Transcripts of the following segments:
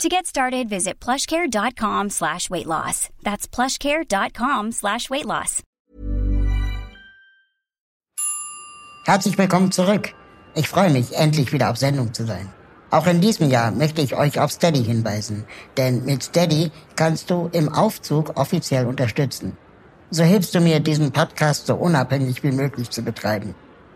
To get started, visit plushcare.com slash weight loss. That's plushcare.com slash weight loss. Herzlich willkommen zurück. Ich freue mich, endlich wieder auf Sendung zu sein. Auch in diesem Jahr möchte ich euch auf Steady hinweisen, denn mit Steady kannst du im Aufzug offiziell unterstützen. So hilfst du mir, diesen Podcast so unabhängig wie möglich zu betreiben.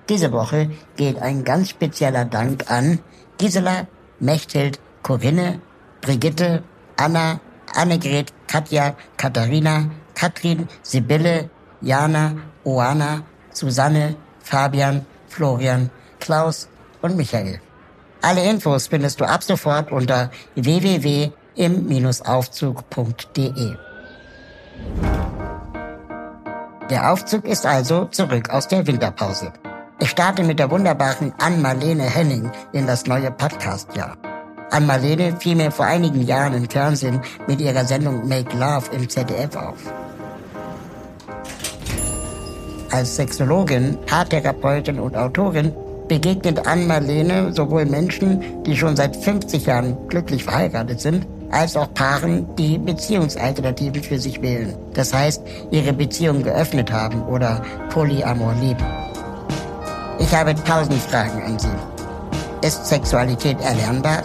Diese Woche geht ein ganz spezieller Dank an Gisela, Mechthild, Corinne, Brigitte, Anna, Annegret, Katja, Katharina, Katrin, Sibylle, Jana, Oana, Susanne, Fabian, Florian, Klaus und Michael. Alle Infos findest du ab sofort unter www.im-aufzug.de. Der Aufzug ist also zurück aus der Winterpause. Ich starte mit der wunderbaren Ann-Marlene Henning in das neue Podcastjahr. Ann-Marlene fiel mir vor einigen Jahren im Fernsehen mit ihrer Sendung Make Love im ZDF auf. Als Sexologin, Paartherapeutin und Autorin begegnet Ann-Marlene sowohl Menschen, die schon seit 50 Jahren glücklich verheiratet sind, als auch Paaren, die Beziehungsalternativen für sich wählen. Das heißt, ihre Beziehung geöffnet haben oder Polyamor leben. Ich habe tausend Fragen an Sie. Ist Sexualität erlernbar?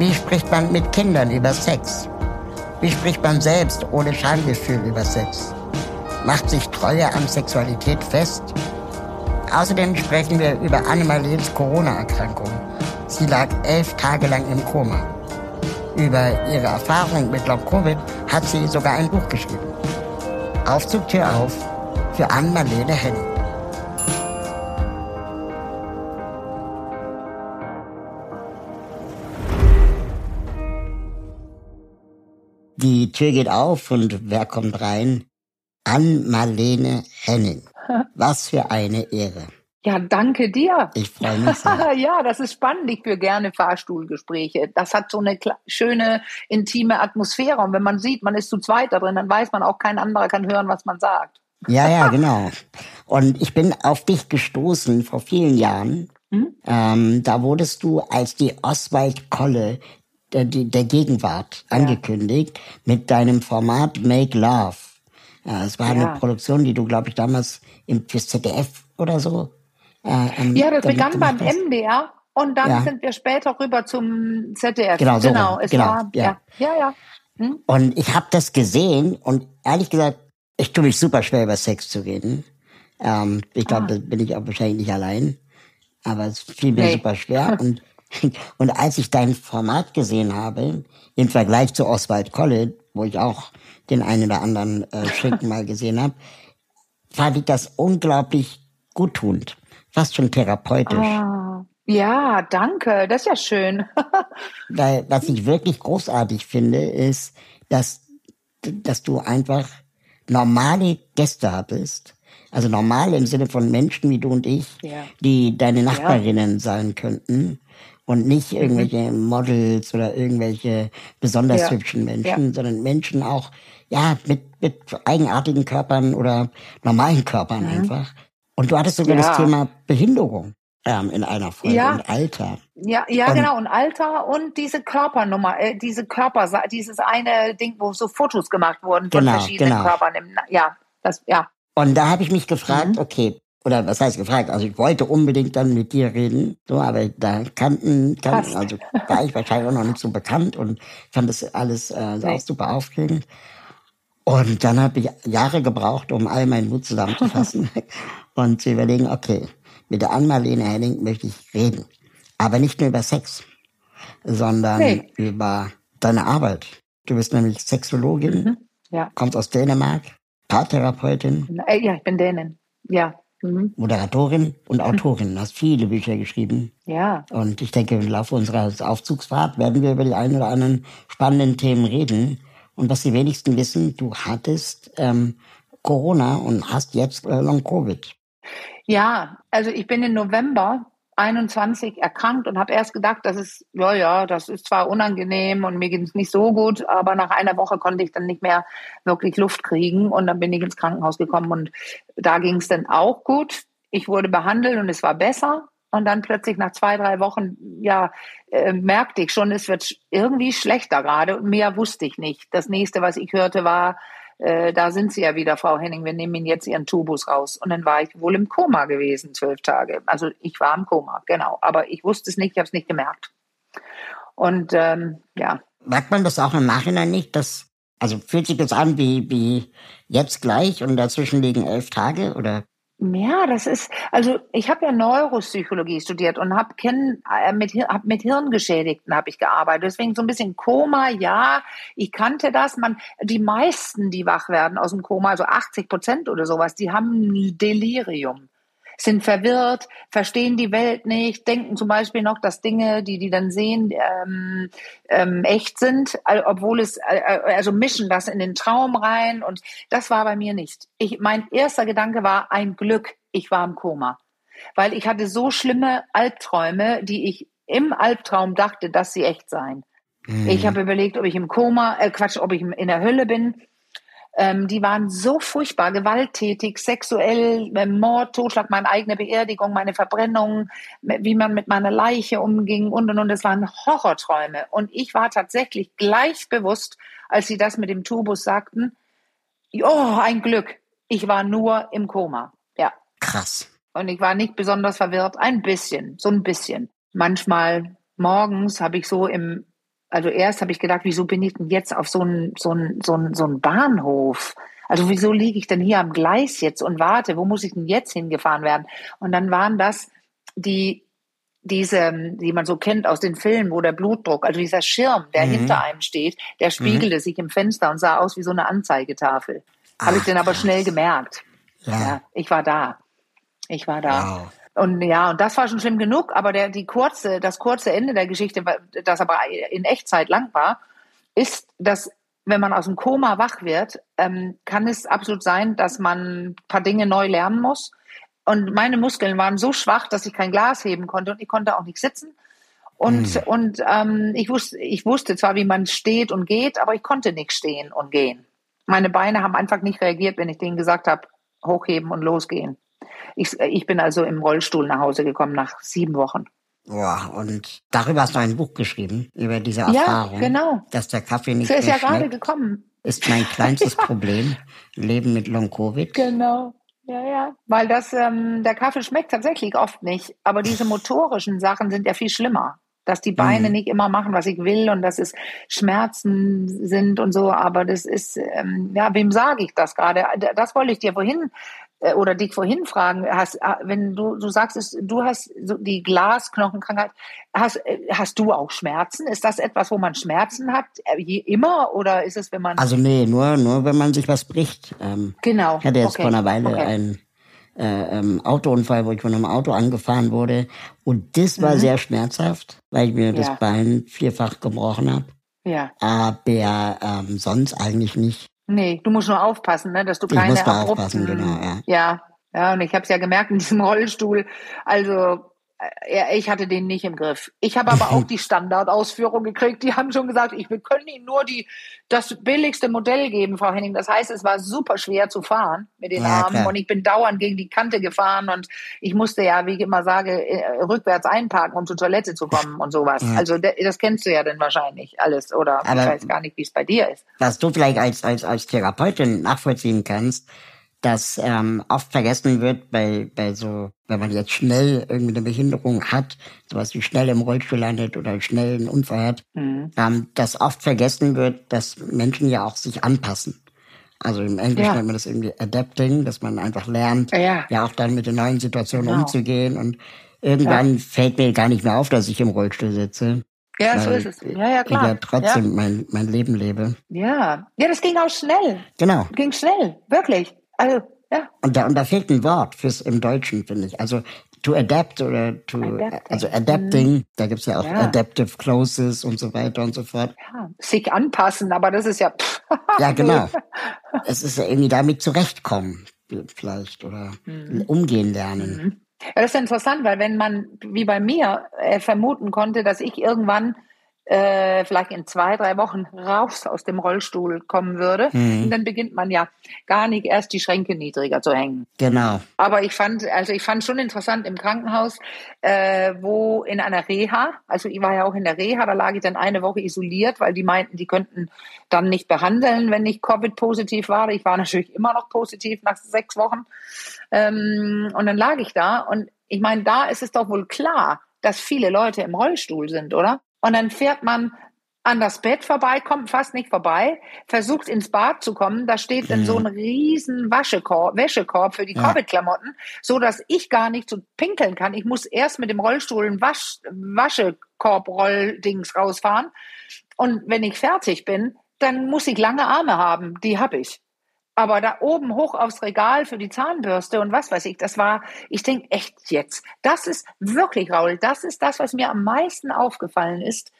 Wie spricht man mit Kindern über Sex? Wie spricht man selbst ohne Schamgefühl über Sex? Macht sich Treue an Sexualität fest? Außerdem sprechen wir über Annemalens Corona-Erkrankung. Sie lag elf Tage lang im Koma. Über ihre Erfahrung mit Long-Covid hat sie sogar ein Buch geschrieben. Aufzugtür auf für Anne-Marlene Henning. Die Tür geht auf und wer kommt rein? Ann-Marlene Henning. Was für eine Ehre. Ja, danke dir. Ich freue mich sehr. ja, das ist spannend. Ich führe gerne Fahrstuhlgespräche. Das hat so eine schöne, intime Atmosphäre. Und wenn man sieht, man ist zu zweit da drin, dann weiß man auch, kein anderer kann hören, was man sagt. Ja, ja, genau. Und ich bin auf dich gestoßen vor vielen Jahren. Hm? Ähm, da wurdest du als die Oswald Kolle der, der Gegenwart ja. angekündigt mit deinem Format Make Love. Ja, es war ja. eine Produktion, die du, glaube ich, damals im, fürs ZDF oder so äh, ähm, ja, das begann beim MDR und dann ja. sind wir später rüber zum ZDF. Genau, so genau. Es genau, war, ja, ja, ja. Hm? Und ich habe das gesehen und ehrlich gesagt, ich tue mich super schwer über Sex zu reden. Ähm, ich glaube, ah. da bin ich auch wahrscheinlich nicht allein. Aber es fiel mir nee. super schwer. und, und als ich dein Format gesehen habe, im Vergleich zu Oswald College, wo ich auch den einen oder anderen äh, Schinken mal gesehen habe, fand ich das unglaublich guttunend fast schon therapeutisch. Ah, ja, danke, das ist ja schön. Weil was ich wirklich großartig finde, ist, dass, dass du einfach normale Gäste hattest. Also normal im Sinne von Menschen wie du und ich, ja. die deine Nachbarinnen ja. sein könnten und nicht mhm. irgendwelche mhm. Models oder irgendwelche besonders ja. hübschen Menschen, sondern Menschen auch ja mit mit eigenartigen Körpern oder normalen Körpern mhm. einfach. Und du hattest sogar ja. das Thema Behinderung ähm, in einer Folge ja. und Alter. Ja, ja, und, genau. Und Alter und diese Körpernummer, äh, diese Körper, dieses eine Ding, wo so Fotos gemacht wurden von genau, verschiedenen genau. Körpern. Im, ja, das, ja. Und da habe ich mich gefragt, mhm. okay, oder was heißt gefragt? Also ich wollte unbedingt dann mit dir reden, so, aber da kannten, kannten also war ich wahrscheinlich auch noch nicht so bekannt und fand das alles äh, nee. auch super aufregend. Und dann habe ich Jahre gebraucht, um all meinen Mut zusammenzufassen. und zu überlegen, okay, mit der Ann-Marlene Henning möchte ich reden. Aber nicht nur über Sex, sondern nee. über deine Arbeit. Du bist nämlich Sexologin, mhm. ja. kommst aus Dänemark, Paartherapeutin. Äh, ja, ich bin Dänen, ja. Mhm. Moderatorin und Autorin, hast viele Bücher geschrieben. Ja. Und ich denke, im Laufe unserer Aufzugsfahrt werden wir über die ein oder anderen spannenden Themen reden. Und was die wenigsten wissen, du hattest ähm, Corona und hast jetzt äh, Long-Covid. Ja, also ich bin im November 21 erkrankt und habe erst gedacht, das ist, ja, ja, das ist zwar unangenehm und mir geht es nicht so gut, aber nach einer Woche konnte ich dann nicht mehr wirklich Luft kriegen und dann bin ich ins Krankenhaus gekommen und da ging es dann auch gut. Ich wurde behandelt und es war besser. Und dann plötzlich nach zwei, drei Wochen, ja, äh, merkte ich schon, es wird irgendwie schlechter gerade und mehr wusste ich nicht. Das nächste, was ich hörte, war, äh, da sind Sie ja wieder, Frau Henning, wir nehmen Ihnen jetzt Ihren Tubus raus. Und dann war ich wohl im Koma gewesen, zwölf Tage. Also ich war im Koma, genau. Aber ich wusste es nicht, ich habe es nicht gemerkt. Und ähm, ja. Merkt man das auch im Nachhinein nicht, dass, also fühlt sich das an wie, wie jetzt gleich und dazwischen liegen elf Tage oder ja, das ist, also ich habe ja Neuropsychologie studiert und habe äh, mit, hab mit Hirngeschädigten habe ich gearbeitet. Deswegen so ein bisschen Koma, ja, ich kannte das. Man, die meisten, die wach werden aus dem Koma, also 80 Prozent oder sowas, die haben ein Delirium sind verwirrt, verstehen die Welt nicht, denken zum Beispiel noch, dass Dinge, die die dann sehen, ähm, ähm, echt sind, obwohl es, äh, also mischen das in den Traum rein und das war bei mir nicht. Ich, mein erster Gedanke war ein Glück, ich war im Koma, weil ich hatte so schlimme Albträume, die ich im Albtraum dachte, dass sie echt seien. Mhm. Ich habe überlegt, ob ich im Koma, äh Quatsch, ob ich in der Hölle bin. Ähm, die waren so furchtbar gewalttätig, sexuell, äh, Mord, Totschlag, meine eigene Beerdigung, meine Verbrennung, wie man mit meiner Leiche umging und und und. Es waren Horrorträume. Und ich war tatsächlich gleich bewusst, als sie das mit dem Tubus sagten, oh, ein Glück. Ich war nur im Koma. Ja. Krass. Und ich war nicht besonders verwirrt. Ein bisschen, so ein bisschen. Manchmal morgens habe ich so im also erst habe ich gedacht, wieso bin ich denn jetzt auf so einen so einen, so einen, so einen Bahnhof? Also wieso liege ich denn hier am Gleis jetzt und warte, wo muss ich denn jetzt hingefahren werden? Und dann waren das die diese, die man so kennt aus den Filmen, wo der Blutdruck, also dieser Schirm, der mhm. hinter einem steht, der spiegelte mhm. sich im Fenster und sah aus wie so eine Anzeigetafel. Habe ich dann aber schnell gemerkt. Ja. ja. ich war da. Ich war da. Wow. Und ja, und das war schon schlimm genug, aber der, die kurze, das kurze Ende der Geschichte, das aber in Echtzeit lang war, ist, dass wenn man aus dem Koma wach wird, ähm, kann es absolut sein, dass man ein paar Dinge neu lernen muss. Und meine Muskeln waren so schwach, dass ich kein Glas heben konnte und ich konnte auch nicht sitzen. Und, mhm. und ähm, ich, wusste, ich wusste zwar, wie man steht und geht, aber ich konnte nicht stehen und gehen. Meine Beine haben einfach nicht reagiert, wenn ich denen gesagt habe, hochheben und losgehen. Ich, ich bin also im Rollstuhl nach Hause gekommen nach sieben Wochen. Boah, und darüber hast du ein Buch geschrieben, über diese Erfahrung. Ja, genau. Dass der Kaffee nicht das ist mehr ja gerade gekommen. Ist mein kleinstes ja. Problem. Leben mit Long-Covid. Genau. Ja, ja. Weil das, ähm, der Kaffee schmeckt tatsächlich oft nicht. Aber diese motorischen Sachen sind ja viel schlimmer. Dass die Beine mhm. nicht immer machen, was ich will und dass es Schmerzen sind und so. Aber das ist, ähm, ja, wem sage ich das gerade? Das wollte ich dir vorhin äh, oder dich vorhin fragen, hast, äh, wenn du, du sagst, du hast die Glasknochenkrankheit, hast, äh, hast du auch Schmerzen? Ist das etwas, wo man Schmerzen hat, je immer, oder ist es, wenn man... Also nee, nur, nur wenn man sich was bricht. Ähm, genau. Ich hatte jetzt okay. vor einer Weile okay. einen äh, ähm, Autounfall, wo ich von einem Auto angefahren wurde und das war mhm. sehr schmerzhaft, weil ich mir ja. das Bein vierfach gebrochen habe. Ja. Aber ähm, sonst eigentlich nicht. Nee, du musst nur aufpassen, ne, dass du keine ich muss da aufpassen, genau, ja. Ja, ja, und ich habe es ja gemerkt in diesem Rollstuhl. Also ich hatte den nicht im Griff. Ich habe aber auch die Standardausführung gekriegt. Die haben schon gesagt, ich, wir können Ihnen nur die, das billigste Modell geben, Frau Henning. Das heißt, es war super schwer zu fahren mit den ja, Armen klar. und ich bin dauernd gegen die Kante gefahren und ich musste ja, wie ich immer sage, äh, rückwärts einparken, um zur Toilette zu kommen und sowas. Ja. Also das kennst du ja dann wahrscheinlich alles oder aber ich weiß gar nicht, wie es bei dir ist. Was du vielleicht als, als, als Therapeutin nachvollziehen kannst, dass ähm, oft vergessen wird bei, bei so, wenn man jetzt schnell irgendwie eine Behinderung hat, sowas wie schnell im Rollstuhl landet oder schnell einen Unfall hat, mhm. ähm, dass oft vergessen wird, dass Menschen ja auch sich anpassen. Also im Englischen ja. nennt man das irgendwie Adapting, dass man einfach lernt, ja, ja auch dann mit den neuen Situationen genau. umzugehen. Und irgendwann ja. fällt mir gar nicht mehr auf, dass ich im Rollstuhl sitze. Ja, so ist es. Ja, ja, klar. Ich ja trotzdem Mein, mein Leben lebe. Ja. Ja, das ging auch schnell. Genau. Ging schnell, wirklich. Also, ja. Und da, und da fehlt ein Wort fürs im Deutschen, finde ich. Also to adapt oder to, adapting. also adapting, mhm. da gibt's ja auch ja. adaptive closes und so weiter und so fort. Ja, sich anpassen, aber das ist ja, pff, ja, genau. es ist ja irgendwie damit zurechtkommen, vielleicht, oder mhm. umgehen lernen. Mhm. Ja, das ist interessant, weil wenn man, wie bei mir, äh, vermuten konnte, dass ich irgendwann äh, vielleicht in zwei, drei Wochen raus aus dem Rollstuhl kommen würde. Mhm. Und dann beginnt man ja gar nicht erst die Schränke niedriger zu hängen. Genau. Aber ich fand, also ich fand schon interessant im Krankenhaus, äh, wo in einer Reha, also ich war ja auch in der Reha, da lag ich dann eine Woche isoliert, weil die meinten, die könnten dann nicht behandeln, wenn ich Covid-positiv war. Ich war natürlich immer noch positiv nach sechs Wochen. Ähm, und dann lag ich da und ich meine, da ist es doch wohl klar, dass viele Leute im Rollstuhl sind, oder? Und dann fährt man an das Bett vorbei, kommt fast nicht vorbei, versucht ins Bad zu kommen, da steht dann mhm. so ein riesen Waschekorb, Wäschekorb für die ja. Covid-Klamotten, so dass ich gar nicht so pinkeln kann. Ich muss erst mit dem Rollstuhl ein Wasch, Waschekorb-Rolldings rausfahren. Und wenn ich fertig bin, dann muss ich lange Arme haben. Die habe ich. Aber da oben hoch aufs Regal für die Zahnbürste und was weiß ich, das war, ich denke echt jetzt, das ist wirklich, Raul, das ist das, was mir am meisten aufgefallen ist,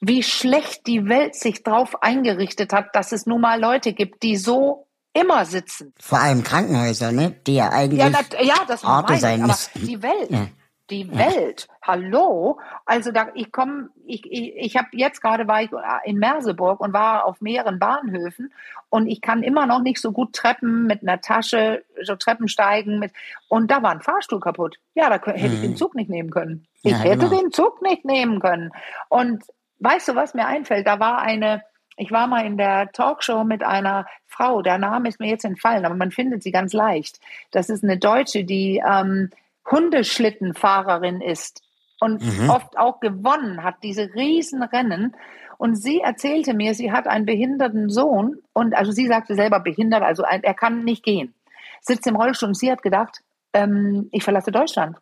wie schlecht die Welt sich darauf eingerichtet hat, dass es nun mal Leute gibt, die so immer sitzen. Vor allem Krankenhäuser, ne? Die ja eigentlich ja, das, ja, das Orte sein müssten. Die Welt. Ja die Welt. Hallo? Also da, ich komme, ich, ich, ich habe jetzt gerade war ich in Merseburg und war auf mehreren Bahnhöfen und ich kann immer noch nicht so gut Treppen mit einer Tasche, so Treppen steigen mit und da war ein Fahrstuhl kaputt. Ja, da hätte ich den mhm. Zug nicht nehmen können. Ich ja, hätte genau. den Zug nicht nehmen können. Und weißt du, was mir einfällt? Da war eine, ich war mal in der Talkshow mit einer Frau, der Name ist mir jetzt entfallen, aber man findet sie ganz leicht. Das ist eine Deutsche, die ähm, Hundeschlittenfahrerin ist und mhm. oft auch gewonnen hat, diese Riesenrennen. Und sie erzählte mir, sie hat einen behinderten Sohn und also sie sagte selber behindert, also er kann nicht gehen, sitzt im Rollstuhl und sie hat gedacht, ähm, ich verlasse Deutschland.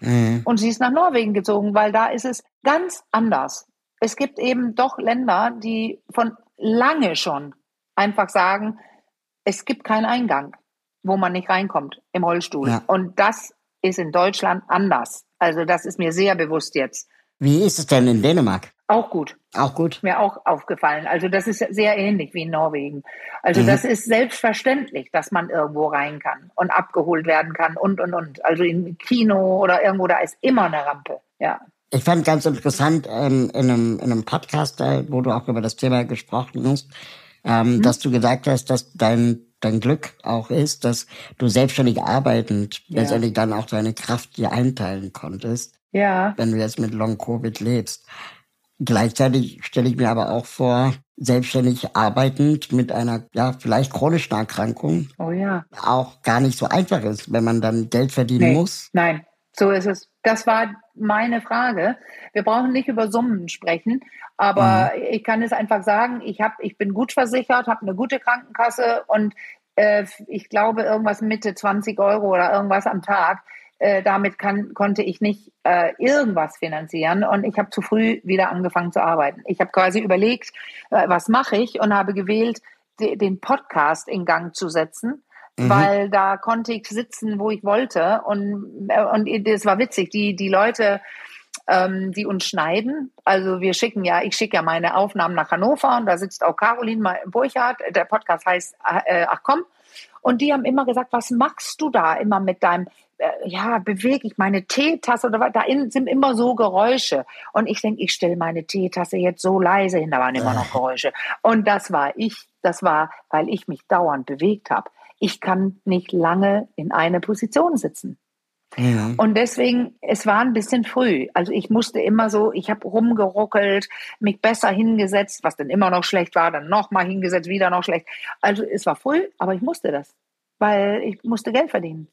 Mhm. Und sie ist nach Norwegen gezogen, weil da ist es ganz anders. Es gibt eben doch Länder, die von lange schon einfach sagen, es gibt keinen Eingang, wo man nicht reinkommt im Rollstuhl. Ja. Und das ist in Deutschland anders. Also das ist mir sehr bewusst jetzt. Wie ist es denn in Dänemark? Auch gut. Auch gut. Mir auch aufgefallen. Also das ist sehr ähnlich wie in Norwegen. Also mhm. das ist selbstverständlich, dass man irgendwo rein kann und abgeholt werden kann und, und, und. Also im Kino oder irgendwo, da ist immer eine Rampe. Ja. Ich fand ganz interessant ähm, in, einem, in einem Podcast, äh, wo du auch über das Thema gesprochen hast, ähm, mhm. dass du gesagt hast, dass dein dein Glück auch ist, dass du selbstständig arbeitend ja. letztendlich dann auch deine Kraft dir einteilen konntest. Ja. Wenn du jetzt mit Long Covid lebst. Gleichzeitig stelle ich mir aber auch vor, selbstständig arbeitend mit einer, ja, vielleicht chronischen Erkrankung. Oh ja. Auch gar nicht so einfach ist, wenn man dann Geld verdienen nee. muss. Nein, so ist es. Das war meine Frage. Wir brauchen nicht über Summen sprechen, aber mhm. ich kann es einfach sagen, ich, hab, ich bin gut versichert, habe eine gute Krankenkasse und äh, ich glaube irgendwas Mitte 20 Euro oder irgendwas am Tag. Äh, damit kann, konnte ich nicht äh, irgendwas finanzieren und ich habe zu früh wieder angefangen zu arbeiten. Ich habe quasi überlegt, äh, was mache ich und habe gewählt, den Podcast in Gang zu setzen Mhm. weil da konnte ich sitzen, wo ich wollte. Und, äh, und das war witzig. Die, die Leute, ähm, die uns schneiden, also wir schicken ja, ich schicke ja meine Aufnahmen nach Hannover und da sitzt auch Caroline Burchardt. Der Podcast heißt äh, Ach komm. Und die haben immer gesagt, was machst du da immer mit deinem, äh, ja, bewege ich meine Teetasse oder was? Da sind immer so Geräusche. Und ich denke, ich stelle meine Teetasse jetzt so leise hin, da waren immer noch Geräusche. Und das war ich, das war, weil ich mich dauernd bewegt habe ich kann nicht lange in einer Position sitzen. Ja. Und deswegen, es war ein bisschen früh. Also ich musste immer so, ich habe rumgeruckelt, mich besser hingesetzt, was dann immer noch schlecht war, dann nochmal hingesetzt, wieder noch schlecht. Also es war früh, aber ich musste das, weil ich musste Geld verdienen.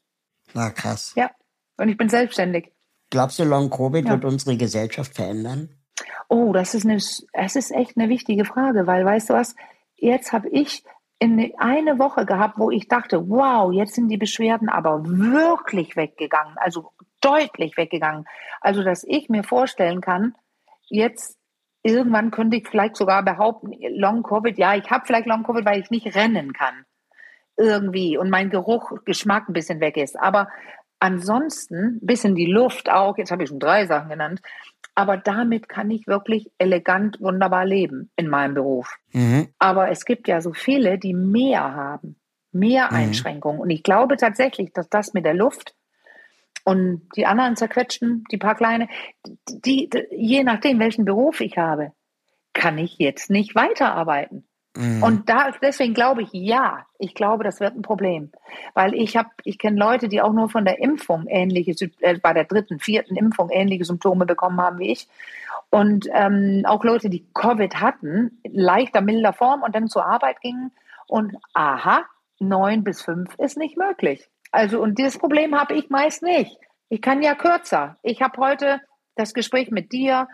Na krass. Ja, und ich bin selbstständig. Glaubst du, Long Covid ja. wird unsere Gesellschaft verändern? Oh, das ist, eine, das ist echt eine wichtige Frage, weil weißt du was, jetzt habe ich in eine Woche gehabt, wo ich dachte, wow, jetzt sind die Beschwerden aber wirklich weggegangen, also deutlich weggegangen. Also, dass ich mir vorstellen kann, jetzt irgendwann könnte ich vielleicht sogar behaupten, Long Covid, ja, ich habe vielleicht Long Covid, weil ich nicht rennen kann. Irgendwie und mein Geruch, Geschmack ein bisschen weg ist. Aber ansonsten, bisschen die Luft auch, jetzt habe ich schon drei Sachen genannt, Aber damit kann ich wirklich elegant, wunderbar leben in meinem Beruf. Mhm. Aber es gibt ja so viele, die mehr haben, mehr mhm. Einschränkungen. Und ich glaube tatsächlich, dass das mit der Luft und die anderen zerquetschten, die paar kleine, die, die, je nachdem, welchen Beruf ich habe, kann ich jetzt nicht weiterarbeiten. Mhm. Und da, deswegen glaube ich, ja, ich glaube, das wird ein Problem. Weil ich habe, ich kenne Leute, die auch nur von der Impfung ähnliche, äh, bei der dritten, vierten Impfung ähnliche Symptome bekommen haben wie ich. Und ähm, auch Leute, die Covid hatten, leichter, milder Form und dann zur Arbeit gingen. Und aha, neun bis fünf ist nicht möglich. Also, und dieses Problem habe ich meist nicht. Ich kann ja kürzer. Ich habe heute das Gespräch mit dir,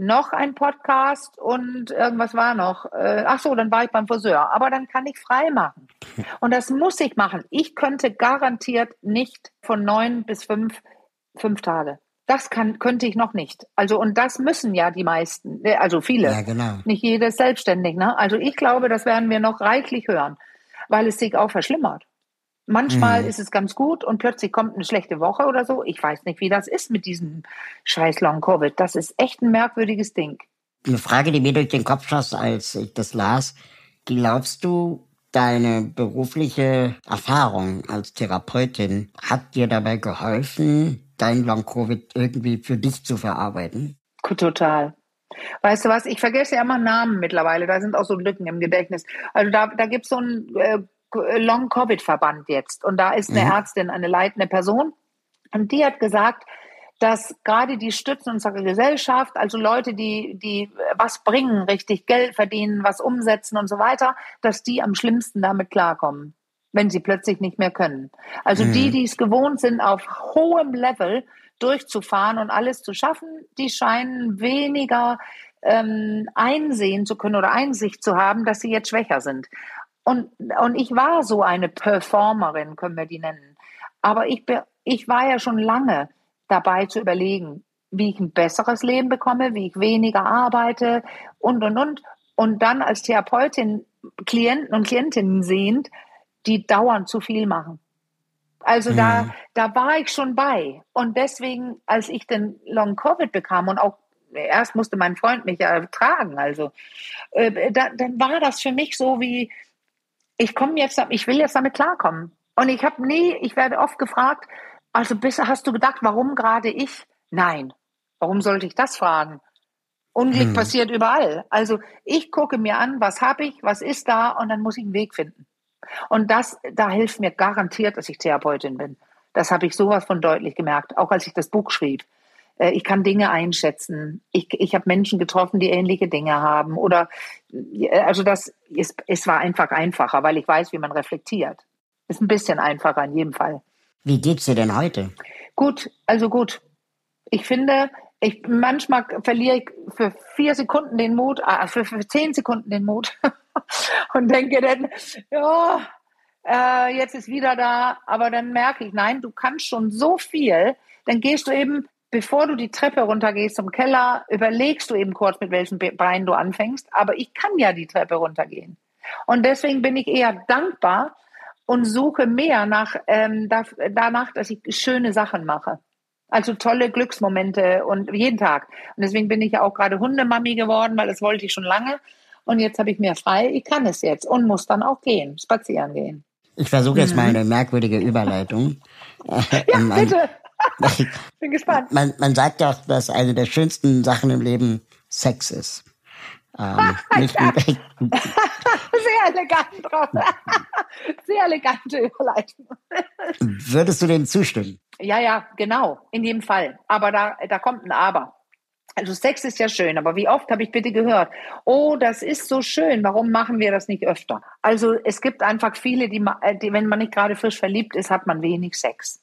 noch ein Podcast und irgendwas war noch. Äh, ach so, dann war ich beim Friseur. Aber dann kann ich frei machen. Und das muss ich machen. Ich könnte garantiert nicht von neun bis fünf, fünf Tage. Das kann, könnte ich noch nicht. Also, und das müssen ja die meisten, äh, also viele. Ja, genau. Nicht jedes selbstständig, ne? Also, ich glaube, das werden wir noch reichlich hören, weil es sich auch verschlimmert. Manchmal mhm. ist es ganz gut und plötzlich kommt eine schlechte Woche oder so. Ich weiß nicht, wie das ist mit diesem scheiß Long Covid. Das ist echt ein merkwürdiges Ding. Eine Frage, die mir durch den Kopf schoss, als ich das las. Glaubst du, deine berufliche Erfahrung als Therapeutin hat dir dabei geholfen, dein Long Covid irgendwie für dich zu verarbeiten? Total. Weißt du was, ich vergesse ja immer Namen mittlerweile, da sind auch so Lücken im Gedächtnis. Also da, da gibt es so ein äh, Long-Covid-Verband jetzt. Und da ist eine mhm. Ärztin, eine leitende Person. Und die hat gesagt, dass gerade die Stützen unserer Gesellschaft, also Leute, die, die was bringen, richtig Geld verdienen, was umsetzen und so weiter, dass die am schlimmsten damit klarkommen, wenn sie plötzlich nicht mehr können. Also mhm. die, die es gewohnt sind, auf hohem Level durchzufahren und alles zu schaffen, die scheinen weniger ähm, einsehen zu können oder Einsicht zu haben, dass sie jetzt schwächer sind. Und, und ich war so eine Performerin, können wir die nennen. Aber ich, ich war ja schon lange dabei zu überlegen, wie ich ein besseres Leben bekomme, wie ich weniger arbeite und, und, und. Und dann als Therapeutin Klienten und Klientinnen sehend, die dauernd zu viel machen. Also mhm. da, da war ich schon bei. Und deswegen, als ich den Long Covid bekam und auch erst musste mein Freund mich ja tragen, also äh, da, dann war das für mich so wie, ich komme jetzt, ich will jetzt damit klarkommen. Und ich habe nie, ich werde oft gefragt, also bisher hast du gedacht, warum gerade ich? Nein. Warum sollte ich das fragen? Unglück hm. passiert überall. Also ich gucke mir an, was habe ich, was ist da und dann muss ich einen Weg finden. Und das, da hilft mir garantiert, dass ich Therapeutin bin. Das habe ich sowas von deutlich gemerkt, auch als ich das Buch schrieb. Äh, ich kann Dinge einschätzen. Ich, ich habe Menschen getroffen, die ähnliche Dinge haben. Oder äh, also das ist, es war einfach einfacher, weil ich weiß, wie man reflektiert. Ist ein bisschen einfacher in jedem Fall. Wie geht's dir denn heute? Gut, also gut. Ich finde, ich manchmal verliere ich für vier Sekunden den Mut, ah, für, für zehn Sekunden den Mut und denke dann, ja, äh, jetzt ist wieder da, aber dann merke ich, nein, du kannst schon so viel, dann gehst du eben bevor du die Treppe runtergehst zum Keller, überlegst du eben kurz, mit welchem Bein du anfängst. Aber ich kann ja die Treppe runtergehen. Und deswegen bin ich eher dankbar und suche mehr nach, ähm, danach, dass ich schöne Sachen mache. Also tolle Glücksmomente und jeden Tag. Und deswegen bin ich ja auch gerade Hundemami geworden, weil das wollte ich schon lange. Und jetzt habe ich mehr frei. Ich kann es jetzt und muss dann auch gehen, spazieren gehen. Ich versuche jetzt mhm. mal eine merkwürdige Überleitung. ja, bitte. Bin gespannt. Man, man sagt ja auch, dass eine der schönsten Sachen im Leben Sex ist. Ähm, nicht Sehr elegant drauf. Sehr elegante Überleitung. Würdest du dem zustimmen? Ja, ja, genau, in jedem Fall. Aber da, da kommt ein Aber. Also Sex ist ja schön, aber wie oft habe ich bitte gehört, oh, das ist so schön, warum machen wir das nicht öfter? Also es gibt einfach viele, die, die wenn man nicht gerade frisch verliebt ist, hat man wenig Sex.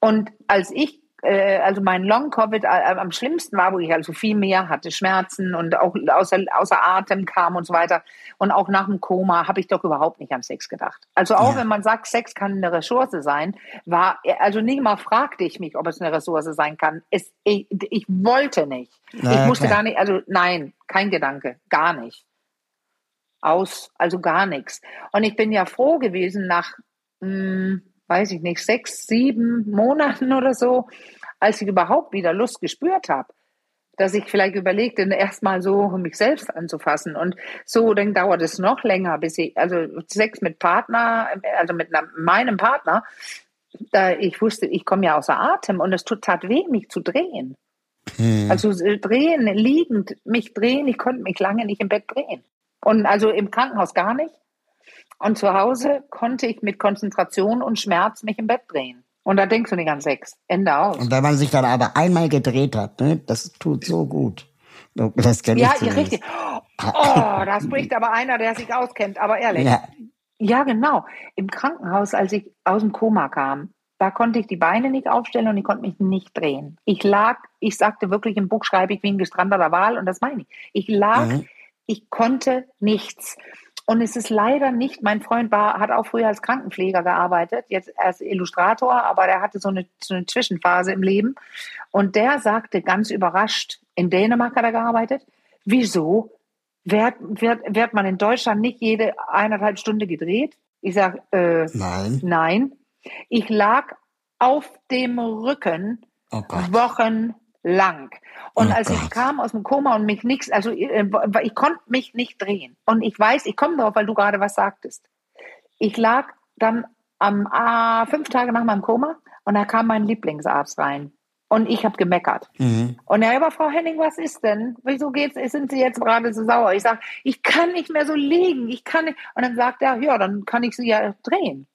Und als ich äh, also mein Long-Covid äh, am schlimmsten war, wo ich also viel mehr hatte, Schmerzen und auch außer, außer Atem kam und so weiter. Und auch nach dem Koma habe ich doch überhaupt nicht an Sex gedacht. Also auch ja. wenn man sagt, Sex kann eine Ressource sein, war, also nicht mal fragte ich mich, ob es eine Ressource sein kann. Es, ich, ich wollte nicht. Na, ich musste klar. gar nicht, also nein, kein Gedanke, gar nicht. Aus, also gar nichts. Und ich bin ja froh gewesen nach, mh, hm, weiß ich nicht, sechs, sieben Monaten oder so, als ich überhaupt wieder Lust gespürt habe, dass ich vielleicht überlegte, erstmal so mich selbst anzufassen. Und so, dann dauert es noch länger, bis ich, also Sex mit Partner, also mit einer, meinem Partner, da ich wusste, ich komme ja außer Atem und es tut tat weh, mich zu drehen. Hm. Also drehen, liegend, mich drehen, ich konnte mich lange nicht im Bett drehen. Und also im Krankenhaus gar nicht. Und zu Hause konnte ich mit Konzentration und Schmerz mich im Bett drehen. Und da denkst du nicht an Sex. Ende aus. Und wenn man sich dann aber einmal gedreht hat, ne, das tut so gut. Das kenne ja, ich Ja, richtig. Oh, da spricht aber einer, der sich auskennt, aber ehrlich. Ja. ja, genau. Im Krankenhaus, als ich aus dem Koma kam, da konnte ich die Beine nicht aufstellen und ich konnte mich nicht drehen. Ich lag, ich sagte wirklich im Buch schreibe ich wie ein gestrandeter Wal und das meine ich. Ich lag, mhm. ich konnte nichts. Und es ist leider nicht, mein Freund war, hat auch früher als Krankenpfleger gearbeitet, jetzt als Illustrator, aber der hatte so eine, so eine Zwischenphase im Leben. Und der sagte ganz überrascht, in Dänemark hat er gearbeitet, wieso wird, wird, wird man in Deutschland nicht jede eineinhalb Stunde gedreht? Ich sage, äh, nein. nein. Ich lag auf dem Rücken oh Wochen lang. Und oh als Gott. ich kam aus dem Koma und mich nichts, also äh, ich konnte mich nicht drehen. Und ich weiß, ich komme drauf, weil du gerade was sagtest. Ich lag dann am äh, fünf Tage nach meinem Koma und da kam mein Lieblingsarzt rein. Und ich habe gemeckert. Mhm. Und er aber Frau Henning, was ist denn? Wieso geht's? Sind Sie jetzt gerade so sauer? Ich sage, ich kann nicht mehr so liegen. Ich kann nicht. Und dann sagt er, ja, dann kann ich Sie ja drehen.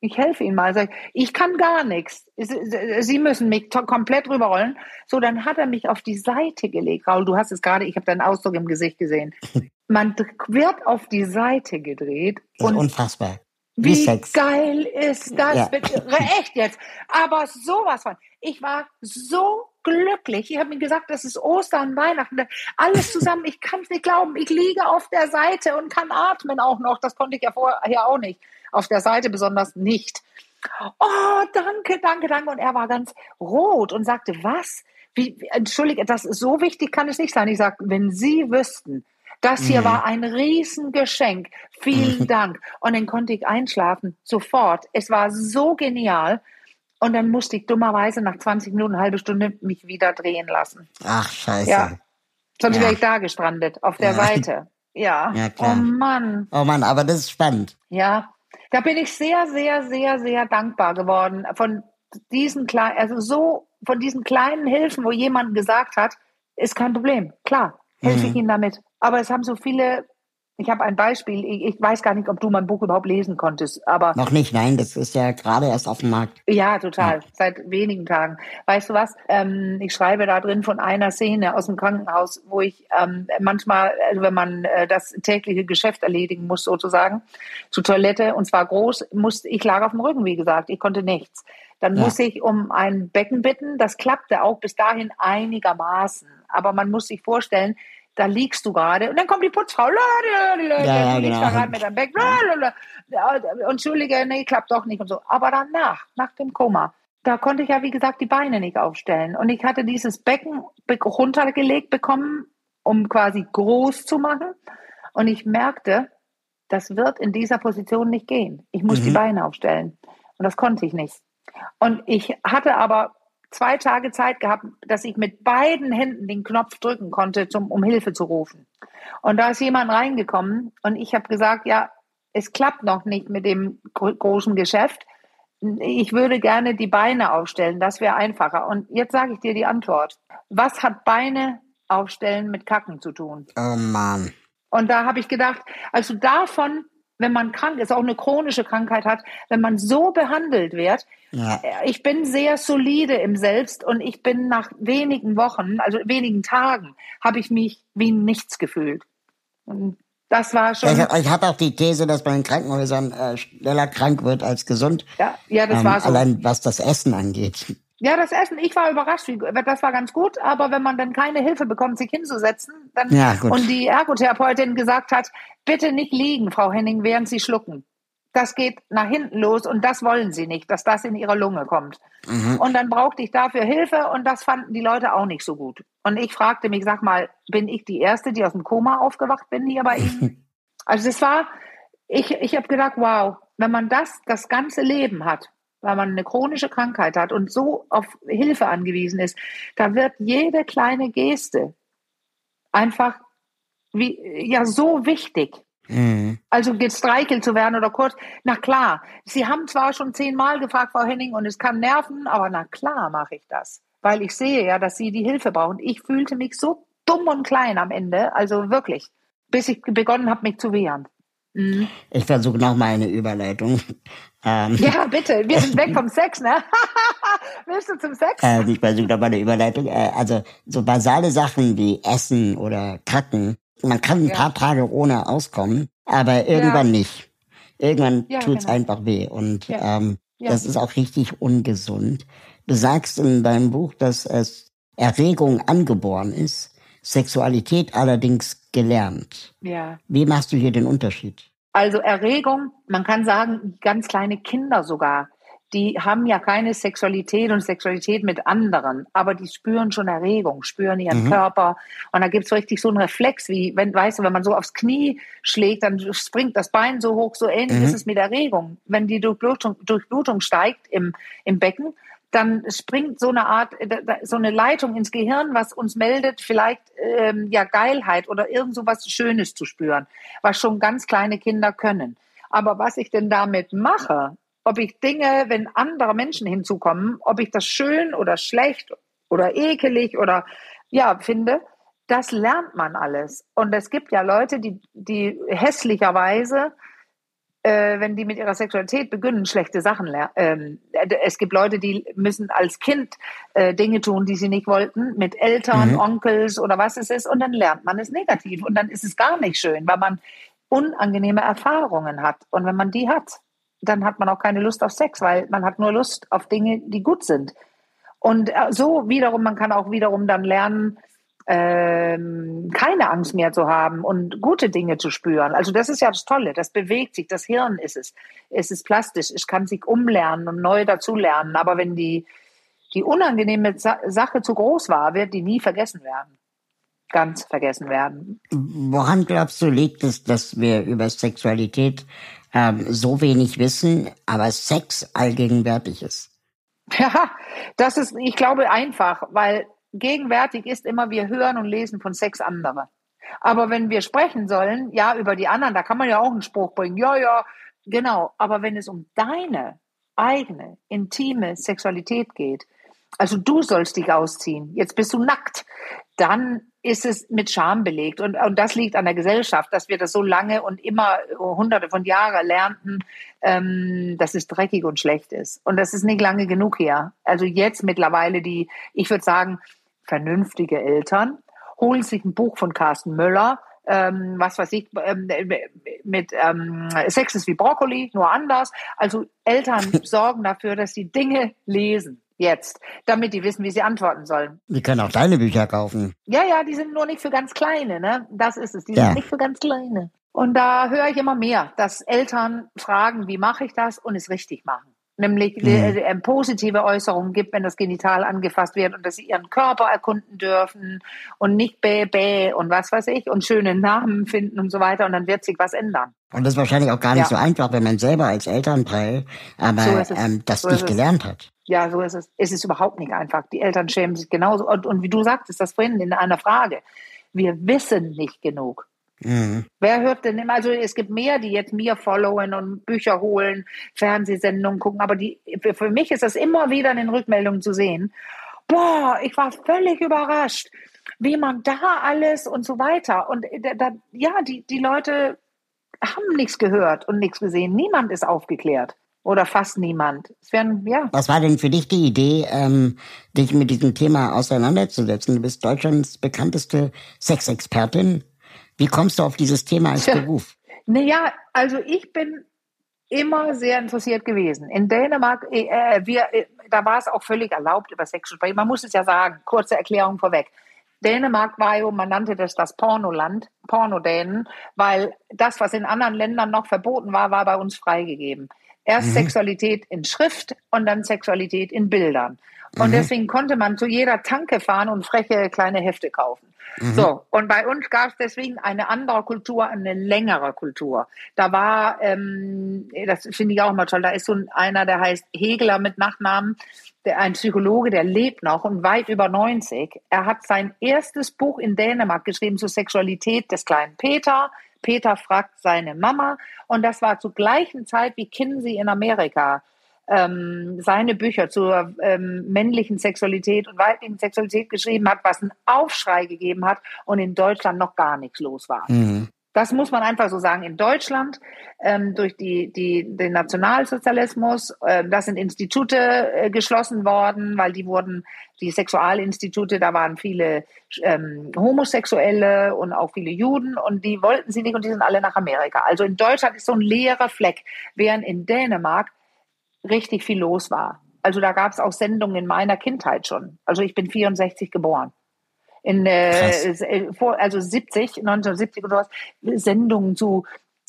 Ich helfe Ihnen mal. Sag, ich kann gar nichts. Sie müssen mich komplett rüberrollen. So, dann hat er mich auf die Seite gelegt. Raul, du hast es gerade, ich habe deinen Ausdruck im Gesicht gesehen. Man wird auf die Seite gedreht. Das ist unfassbar. Wie, wie geil ist das? Ja. Bitte? Echt jetzt. Aber sowas von. Ich war so glücklich. Ich habe mir gesagt, das ist Ostern, Weihnachten, alles zusammen. Ich kann es nicht glauben. Ich liege auf der Seite und kann atmen auch noch. Das konnte ich ja vorher auch nicht auf der Seite besonders nicht. Oh, danke, danke, danke. Und er war ganz rot und sagte, was? Wie, entschuldige, das ist so wichtig, kann es nicht sein. Ich sagte, wenn Sie wüssten, das hier mhm. war ein Riesengeschenk. Vielen Dank. Und dann konnte ich einschlafen, sofort. Es war so genial. Und dann musste ich dummerweise nach 20 Minuten, eine halbe Stunde mich wieder drehen lassen. Ach, scheiße. Ja. Sonst ja. wäre ich da gestrandet, auf der ja. Seite. Ja. ja klar. Oh Mann. Oh Mann, aber das ist spannend. Ja. Da bin ich sehr, sehr, sehr, sehr dankbar geworden von diesen kleinen, also so von diesen kleinen Hilfen, wo jemand gesagt hat, ist kein Problem. Klar, helfe mhm. ich Ihnen damit. Aber es haben so viele ich habe ein Beispiel. Ich, ich, weiß gar nicht, ob du mein Buch überhaupt lesen konntest, aber noch nicht. Nein, das ist ja gerade erst auf dem Markt. Ja, total. Ja. Seit wenigen Tagen. Weißt du was? Ähm, ich schreibe da drin von einer Szene aus dem Krankenhaus, wo ich ähm, manchmal, also wenn man äh, das tägliche Geschäft erledigen muss, sozusagen, zur Toilette und zwar groß, musste ich lag auf dem Rücken, wie gesagt. Ich konnte nichts. Dann ja. muss ich um ein Becken bitten. Das klappte auch bis dahin einigermaßen. Aber man muss sich vorstellen, da liegst du gerade und dann kommt die Putzfrau, ja, ja, du liegst genau. da gerade mit deinem Beck, und entschuldige, nee, klappt doch nicht und so. Aber danach, nach dem Koma, da konnte ich ja, wie gesagt, die Beine nicht aufstellen. Und ich hatte dieses Becken runtergelegt bekommen, um quasi groß zu machen. Und ich merkte, das wird in dieser Position nicht gehen. Ich muss mhm. die Beine aufstellen. Und das konnte ich nicht. Und ich hatte aber zwei Tage Zeit gehabt, dass ich mit beiden Händen den Knopf drücken konnte, zum, um Hilfe zu rufen. Und da ist jemand reingekommen und ich habe gesagt, ja, es klappt noch nicht mit dem großen Geschäft. Ich würde gerne die Beine aufstellen, das wäre einfacher. Und jetzt sage ich dir die Antwort. Was hat Beine aufstellen mit Kacken zu tun? Oh Mann. Und da habe ich gedacht, also davon wenn man krank ist, auch eine chronische Krankheit hat, wenn man so behandelt wird. Ja. Äh, ich bin sehr solide im Selbst und ich bin nach wenigen Wochen, also wenigen Tagen, habe ich mich wie nichts gefühlt. Und das war schon. Ich, ich habe auch die These, dass man in Krankenhäusern äh, schneller krank wird als gesund. Ja, ja das ähm, war so. Allein was das Essen angeht. Ja, das Essen, ich war überrascht, das war ganz gut, aber wenn man dann keine Hilfe bekommt, sich hinzusetzen, dann ja, und die Ergotherapeutin gesagt hat, bitte nicht liegen, Frau Henning, während Sie schlucken. Das geht nach hinten los und das wollen Sie nicht, dass das in Ihre Lunge kommt. Mhm. Und dann brauchte ich dafür Hilfe und das fanden die Leute auch nicht so gut. Und ich fragte mich, sag mal, bin ich die Erste, die aus dem Koma aufgewacht bin hier bei Ihnen? also es war, ich, ich habe gedacht, wow, wenn man das das ganze Leben hat, weil man eine chronische Krankheit hat und so auf Hilfe angewiesen ist, da wird jede kleine Geste einfach wie, ja, so wichtig. Mhm. Also gestreichelt zu werden oder kurz. Na klar, Sie haben zwar schon zehnmal gefragt, Frau Henning, und es kann nerven, aber na klar mache ich das. Weil ich sehe ja, dass Sie die Hilfe brauchen. Ich fühlte mich so dumm und klein am Ende, also wirklich, bis ich begonnen habe, mich zu wehren. Mhm. Ich versuche nochmal eine Überleitung. Ähm, ja, bitte. Wir sind weg vom Sex, ne? Willst du zum Sex? Äh, ich versuche nochmal eine Überleitung. Äh, also so basale Sachen wie Essen oder Kacken. Man kann ein ja. paar Tage ohne auskommen, aber irgendwann ja. nicht. Irgendwann ja, tut's genau. einfach weh. Und ähm, das ist auch richtig ungesund. Du sagst in deinem Buch, dass es Erregung angeboren ist, Sexualität allerdings gelernt. Ja. Wie machst du hier den Unterschied? Also Erregung, man kann sagen, ganz kleine Kinder sogar, die haben ja keine Sexualität und Sexualität mit anderen, aber die spüren schon Erregung, spüren ihren mhm. Körper. Und da gibt's so richtig so einen Reflex, wie, wenn, weißt du, wenn man so aufs Knie schlägt, dann springt das Bein so hoch, so ähnlich mhm. ist es mit Erregung. Wenn die Durchblutung, Durchblutung steigt im, im Becken, dann springt so eine Art, äh, so eine Leitung ins Gehirn, was uns meldet, vielleicht ähm, ja Geilheit oder irgend so was Schönes zu spüren, was schon ganz kleine Kinder können. Aber was ich denn damit mache, ob ich Dinge, wenn andere Menschen hinzukommen, ob ich das schön oder schlecht oder ekelig oder ja finde, das lernt man alles. Und es gibt ja Leute, die, die hässlicherweise äh, wenn die mit ihrer Sexualität beginnen, schlechte Sachen lernen. Ähm, es gibt Leute, die müssen als Kind äh, Dinge tun, die sie nicht wollten, mit Eltern, mhm. Onkels oder was es ist, und dann lernt man es negativ. Und dann ist es gar nicht schön, weil man unangenehme Erfahrungen hat. Und wenn man die hat, dann hat man auch keine Lust auf Sex, weil man hat nur Lust auf Dinge, die gut sind. Und äh, so wiederum, man kann auch wiederum dann lernen, ähm, keine Angst mehr zu haben und gute Dinge zu spüren. Also das ist ja das Tolle, das bewegt sich, das Hirn ist es. Es ist plastisch, es kann sich umlernen und neu dazulernen. Aber wenn die, die unangenehme Sache zu groß war, wird die nie vergessen werden. Ganz vergessen werden. Woran glaubst du, liegt es, dass wir über Sexualität ähm, so wenig wissen, aber Sex allgegenwärtig ist? Ja, das ist, ich glaube, einfach, weil gegenwärtig ist immer, wir hören und lesen von sechs andere. Aber wenn wir sprechen sollen, ja, über die anderen, da kann man ja auch einen Spruch bringen. Ja, ja, genau. Aber wenn es um deine eigene, intime Sexualität geht, also du sollst dich ausziehen, jetzt bist du nackt, dann ist es mit Scham belegt. Und, und das liegt an der Gesellschaft, dass wir das so lange und immer hunderte von Jahren lernten, ähm, dass es dreckig und schlecht ist. Und das ist nicht lange genug her. Also jetzt mittlerweile die, ich würde sagen, vernünftige Eltern holen sich ein Buch von Carsten Möller, ähm, was weiß ich, ähm, mit ähm, Sex ist wie Brokkoli, nur anders. Also Eltern sorgen dafür, dass sie Dinge lesen jetzt, damit die wissen, wie sie antworten sollen. Die können auch deine Bücher kaufen. Ja, ja, die sind nur nicht für ganz Kleine, ne? Das ist es. Die ja. sind nicht für ganz Kleine. Und da höre ich immer mehr, dass Eltern fragen, wie mache ich das und es richtig machen nämlich mhm. positive Äußerungen gibt, wenn das Genital angefasst wird und dass sie ihren Körper erkunden dürfen und nicht bäh, bäh und was weiß ich und schöne Namen finden und so weiter und dann wird sich was ändern. Und das ist wahrscheinlich auch gar nicht ja. so einfach, wenn man selber als Elternteil aber so ähm, das so nicht gelernt hat. Ja, so ist es. Es ist überhaupt nicht einfach. Die Eltern schämen sich genauso. Und, und wie du sagtest, das vorhin in einer Frage. Wir wissen nicht genug. Mhm. Wer hört denn immer? Also es gibt mehr, die jetzt mir followen und Bücher holen, Fernsehsendungen gucken, aber die, für mich ist das immer wieder in den Rückmeldungen zu sehen. Boah, ich war völlig überrascht, wie man da alles und so weiter. Und da, da, ja, die, die Leute haben nichts gehört und nichts gesehen. Niemand ist aufgeklärt. Oder fast niemand. Werden, ja. Was war denn für dich die Idee, ähm, dich mit diesem Thema auseinanderzusetzen? Du bist Deutschlands bekannteste Sexexpertin. Wie kommst du auf dieses Thema als Beruf? Naja, also ich bin immer sehr interessiert gewesen. In Dänemark, äh, äh, wir, äh, da war es auch völlig erlaubt, über Sex zu sprechen. Man muss es ja sagen, kurze Erklärung vorweg. Dänemark war ja, man nannte das das Pornoland, Pornodänen, weil das, was in anderen Ländern noch verboten war, war bei uns freigegeben. Erst mhm. Sexualität in Schrift und dann Sexualität in Bildern. Und mhm. deswegen konnte man zu jeder Tanke fahren und freche kleine Hefte kaufen. Mhm. So, und bei uns gab es deswegen eine andere Kultur, eine längere Kultur. Da war, ähm, das finde ich auch mal toll, da ist so einer, der heißt Hegeler mit Nachnamen, der, ein Psychologe, der lebt noch und weit über 90. Er hat sein erstes Buch in Dänemark geschrieben zur Sexualität des kleinen Peter. Peter fragt seine Mama und das war zur gleichen Zeit wie Kinsey in Amerika ähm, seine Bücher zur ähm, männlichen Sexualität und weiblichen Sexualität geschrieben hat, was einen Aufschrei gegeben hat und in Deutschland noch gar nichts los war. Mhm. Das muss man einfach so sagen. In Deutschland ähm, durch die, die, den Nationalsozialismus, äh, das sind Institute äh, geschlossen worden, weil die wurden, die Sexualinstitute, da waren viele ähm, Homosexuelle und auch viele Juden und die wollten sie nicht und die sind alle nach Amerika. Also in Deutschland ist so ein leerer Fleck, während in Dänemark richtig viel los war. Also da gab es auch Sendungen in meiner Kindheit schon. Also ich bin 64 geboren. In äh, äh, vor, also 70, 1970 oder was, Sendungen zu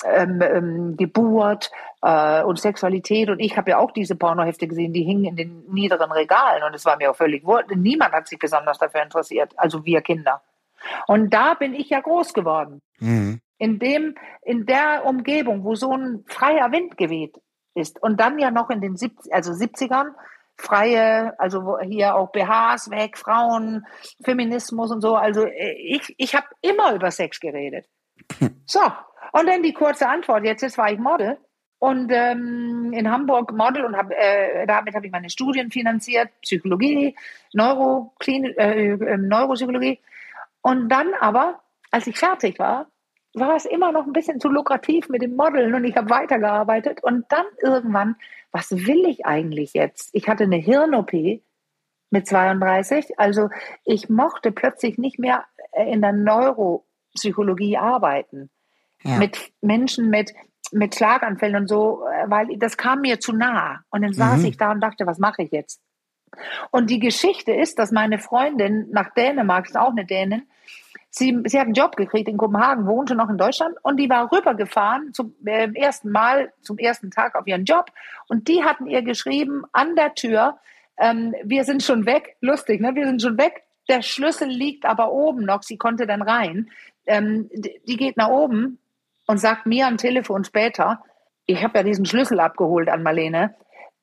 ähm, ähm, Geburt äh, und Sexualität. Und ich habe ja auch diese Pornohefte gesehen, die hingen in den niederen Regalen. Und es war mir auch völlig wurscht. Niemand hat sich besonders dafür interessiert, also wir Kinder. Und da bin ich ja groß geworden. Mhm. In dem, in der Umgebung, wo so ein freier Wind geweht ist. Und dann ja noch in den 70, also 70ern freie, also hier auch BHs weg, Frauen, Feminismus und so. Also äh, ich, ich habe immer über Sex geredet. So, und dann die kurze Antwort. Jetzt, jetzt war ich Model und ähm, in Hamburg Model und hab, äh, damit habe ich meine Studien finanziert, Psychologie, Neuro, äh, äh, Neuropsychologie. Und dann aber, als ich fertig war, war es immer noch ein bisschen zu lukrativ mit dem Modeln und ich habe weitergearbeitet und dann irgendwann, was will ich eigentlich jetzt? Ich hatte eine Hirn-OP mit 32, also ich mochte plötzlich nicht mehr äh, in der Neuropsychologie arbeiten. Ja. Mit Menschen mit, mit Schlaganfällen und so, äh, weil das kam mir zu nah. Und dann saß mhm. ich da und dachte, was mache ich jetzt? Und die Geschichte ist, dass meine Freundin nach Dänemark, ist auch eine Dänin, Sie, sie hat einen Job gekriegt in Kopenhagen, wohnte noch in Deutschland und die war rübergefahren zum äh, ersten Mal, zum ersten Tag auf ihren Job und die hatten ihr geschrieben an der Tür, ähm, wir sind schon weg, lustig, ne? wir sind schon weg, der Schlüssel liegt aber oben noch, sie konnte dann rein. Ähm, die geht nach oben und sagt mir am Telefon später, ich habe ja diesen Schlüssel abgeholt an Marlene,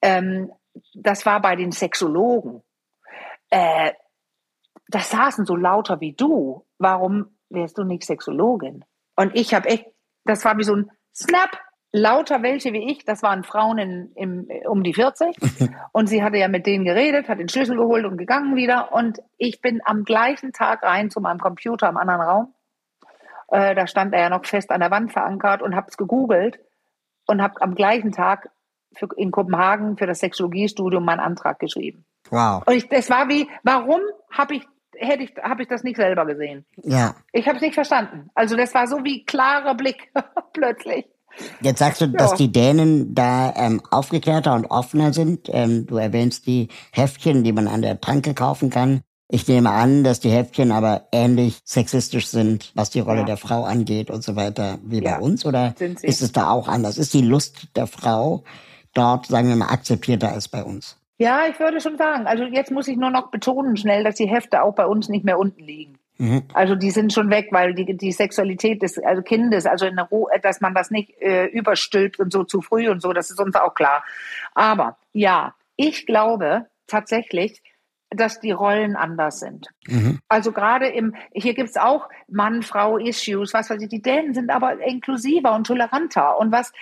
ähm, das war bei den Sexologen. Äh, das saßen so lauter wie du. Warum wärst du nicht Sexologin? Und ich habe echt, das war wie so ein Snap. Lauter welche wie ich, das waren Frauen in, im, um die 40. und sie hatte ja mit denen geredet, hat den Schlüssel geholt und gegangen wieder. Und ich bin am gleichen Tag rein zu meinem Computer im anderen Raum. Äh, da stand er ja noch fest an der Wand verankert und habe es gegoogelt und habe am gleichen Tag für, in Kopenhagen für das Sexologiestudium meinen Antrag geschrieben. Wow. Und ich, das war wie, warum habe ich hätte ich, habe ich das nicht selber gesehen. Ja. Ich habe es nicht verstanden. Also das war so wie klarer Blick plötzlich. Jetzt sagst du, ja. dass die Dänen da ähm, aufgeklärter und offener sind. Ähm, du erwähnst die Heftchen, die man an der Tanke kaufen kann. Ich nehme an, dass die Heftchen aber ähnlich sexistisch sind, was die Rolle ja. der Frau angeht und so weiter, wie ja. bei uns. Oder ist es da auch anders? Ist die Lust der Frau dort, sagen wir mal, akzeptierter als bei uns? Ja, ich würde schon sagen. Also jetzt muss ich nur noch betonen schnell, dass die Hefte auch bei uns nicht mehr unten liegen. Mhm. Also die sind schon weg, weil die, die Sexualität des also Kindes, also in der Ruhe, dass man das nicht äh, überstülpt und so zu früh und so, das ist uns auch klar. Aber ja, ich glaube tatsächlich, dass die Rollen anders sind. Mhm. Also gerade im, hier gibt's auch Mann-Frau-Issues, was weiß ich, die Dänen sind aber inklusiver und toleranter. Und was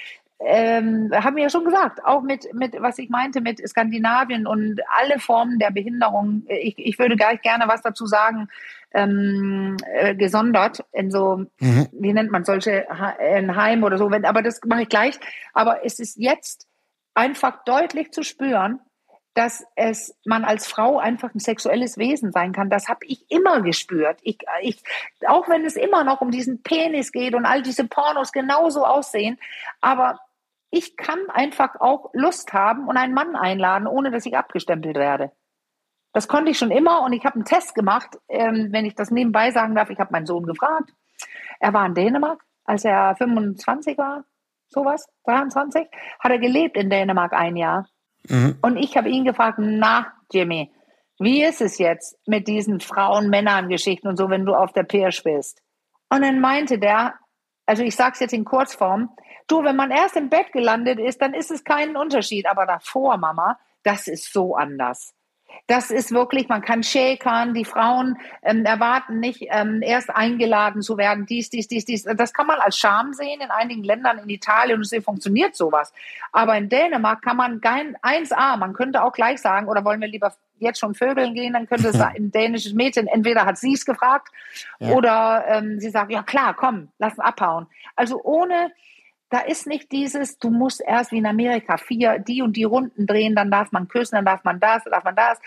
ähm, haben wir ja schon gesagt, auch mit, mit, was ich meinte, mit Skandinavien und alle Formen der Behinderung. Ich, ich würde gleich gerne was dazu sagen, ähm, äh, gesondert in so, mhm. wie nennt man solche, ein Heim oder so, wenn, aber das mache ich gleich. Aber es ist jetzt einfach deutlich zu spüren, dass es man als Frau einfach ein sexuelles Wesen sein kann. Das habe ich immer gespürt. Ich, ich, auch wenn es immer noch um diesen Penis geht und all diese Pornos genauso aussehen, aber ich kann einfach auch Lust haben und einen Mann einladen, ohne dass ich abgestempelt werde. Das konnte ich schon immer und ich habe einen Test gemacht, ähm, wenn ich das nebenbei sagen darf. Ich habe meinen Sohn gefragt. Er war in Dänemark, als er 25 war, sowas, 23, hat er gelebt in Dänemark ein Jahr. Mhm. Und ich habe ihn gefragt, na, Jimmy, wie ist es jetzt mit diesen Frauen-Männern-Geschichten und so, wenn du auf der Pirsch bist? Und dann meinte der, also ich sag's jetzt in Kurzform, du, wenn man erst im Bett gelandet ist, dann ist es keinen Unterschied, aber davor, Mama, das ist so anders. Das ist wirklich, man kann shakern, die Frauen ähm, erwarten nicht, ähm, erst eingeladen zu werden, dies, dies, dies, dies. Das kann man als Scham sehen in einigen Ländern, in Italien und so funktioniert sowas. Aber in Dänemark kann man kein 1a, man könnte auch gleich sagen, oder wollen wir lieber jetzt schon vögeln gehen, dann könnte es ein dänisches Mädchen, entweder hat sie es gefragt ja. oder ähm, sie sagt, ja klar, komm, lass uns abhauen. Also ohne da ist nicht dieses, du musst erst wie in Amerika vier, die und die Runden drehen, dann darf man küssen, dann darf man das, dann darf man das.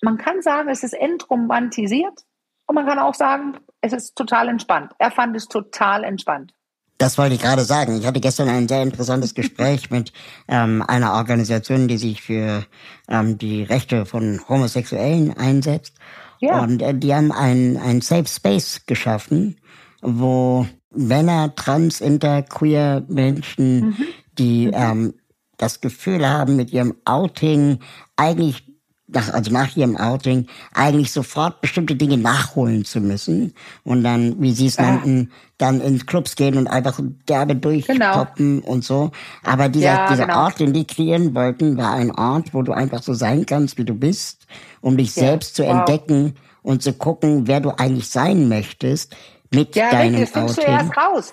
Man kann sagen, es ist entromantisiert und man kann auch sagen, es ist total entspannt. Er fand es total entspannt. Das wollte ich gerade sagen. Ich hatte gestern ein sehr interessantes Gespräch mit ähm, einer Organisation, die sich für ähm, die Rechte von Homosexuellen einsetzt. Ja. Und äh, die haben ein, ein Safe Space geschaffen, wo Männer, trans, inter, queer Menschen, mhm. die mhm. Ähm, das Gefühl haben, mit ihrem Outing eigentlich nach, also nach ihrem Outing eigentlich sofort bestimmte Dinge nachholen zu müssen und dann, wie sie es ja. nannten, dann in Clubs gehen und einfach derbe durchpoppen genau. und so. Aber dieser, ja, dieser genau. Ort, den die kreieren wollten, war ein Ort, wo du einfach so sein kannst, wie du bist, um dich ja. selbst zu wow. entdecken und zu gucken, wer du eigentlich sein möchtest, mit ja, deinem richtig, das du erst raus.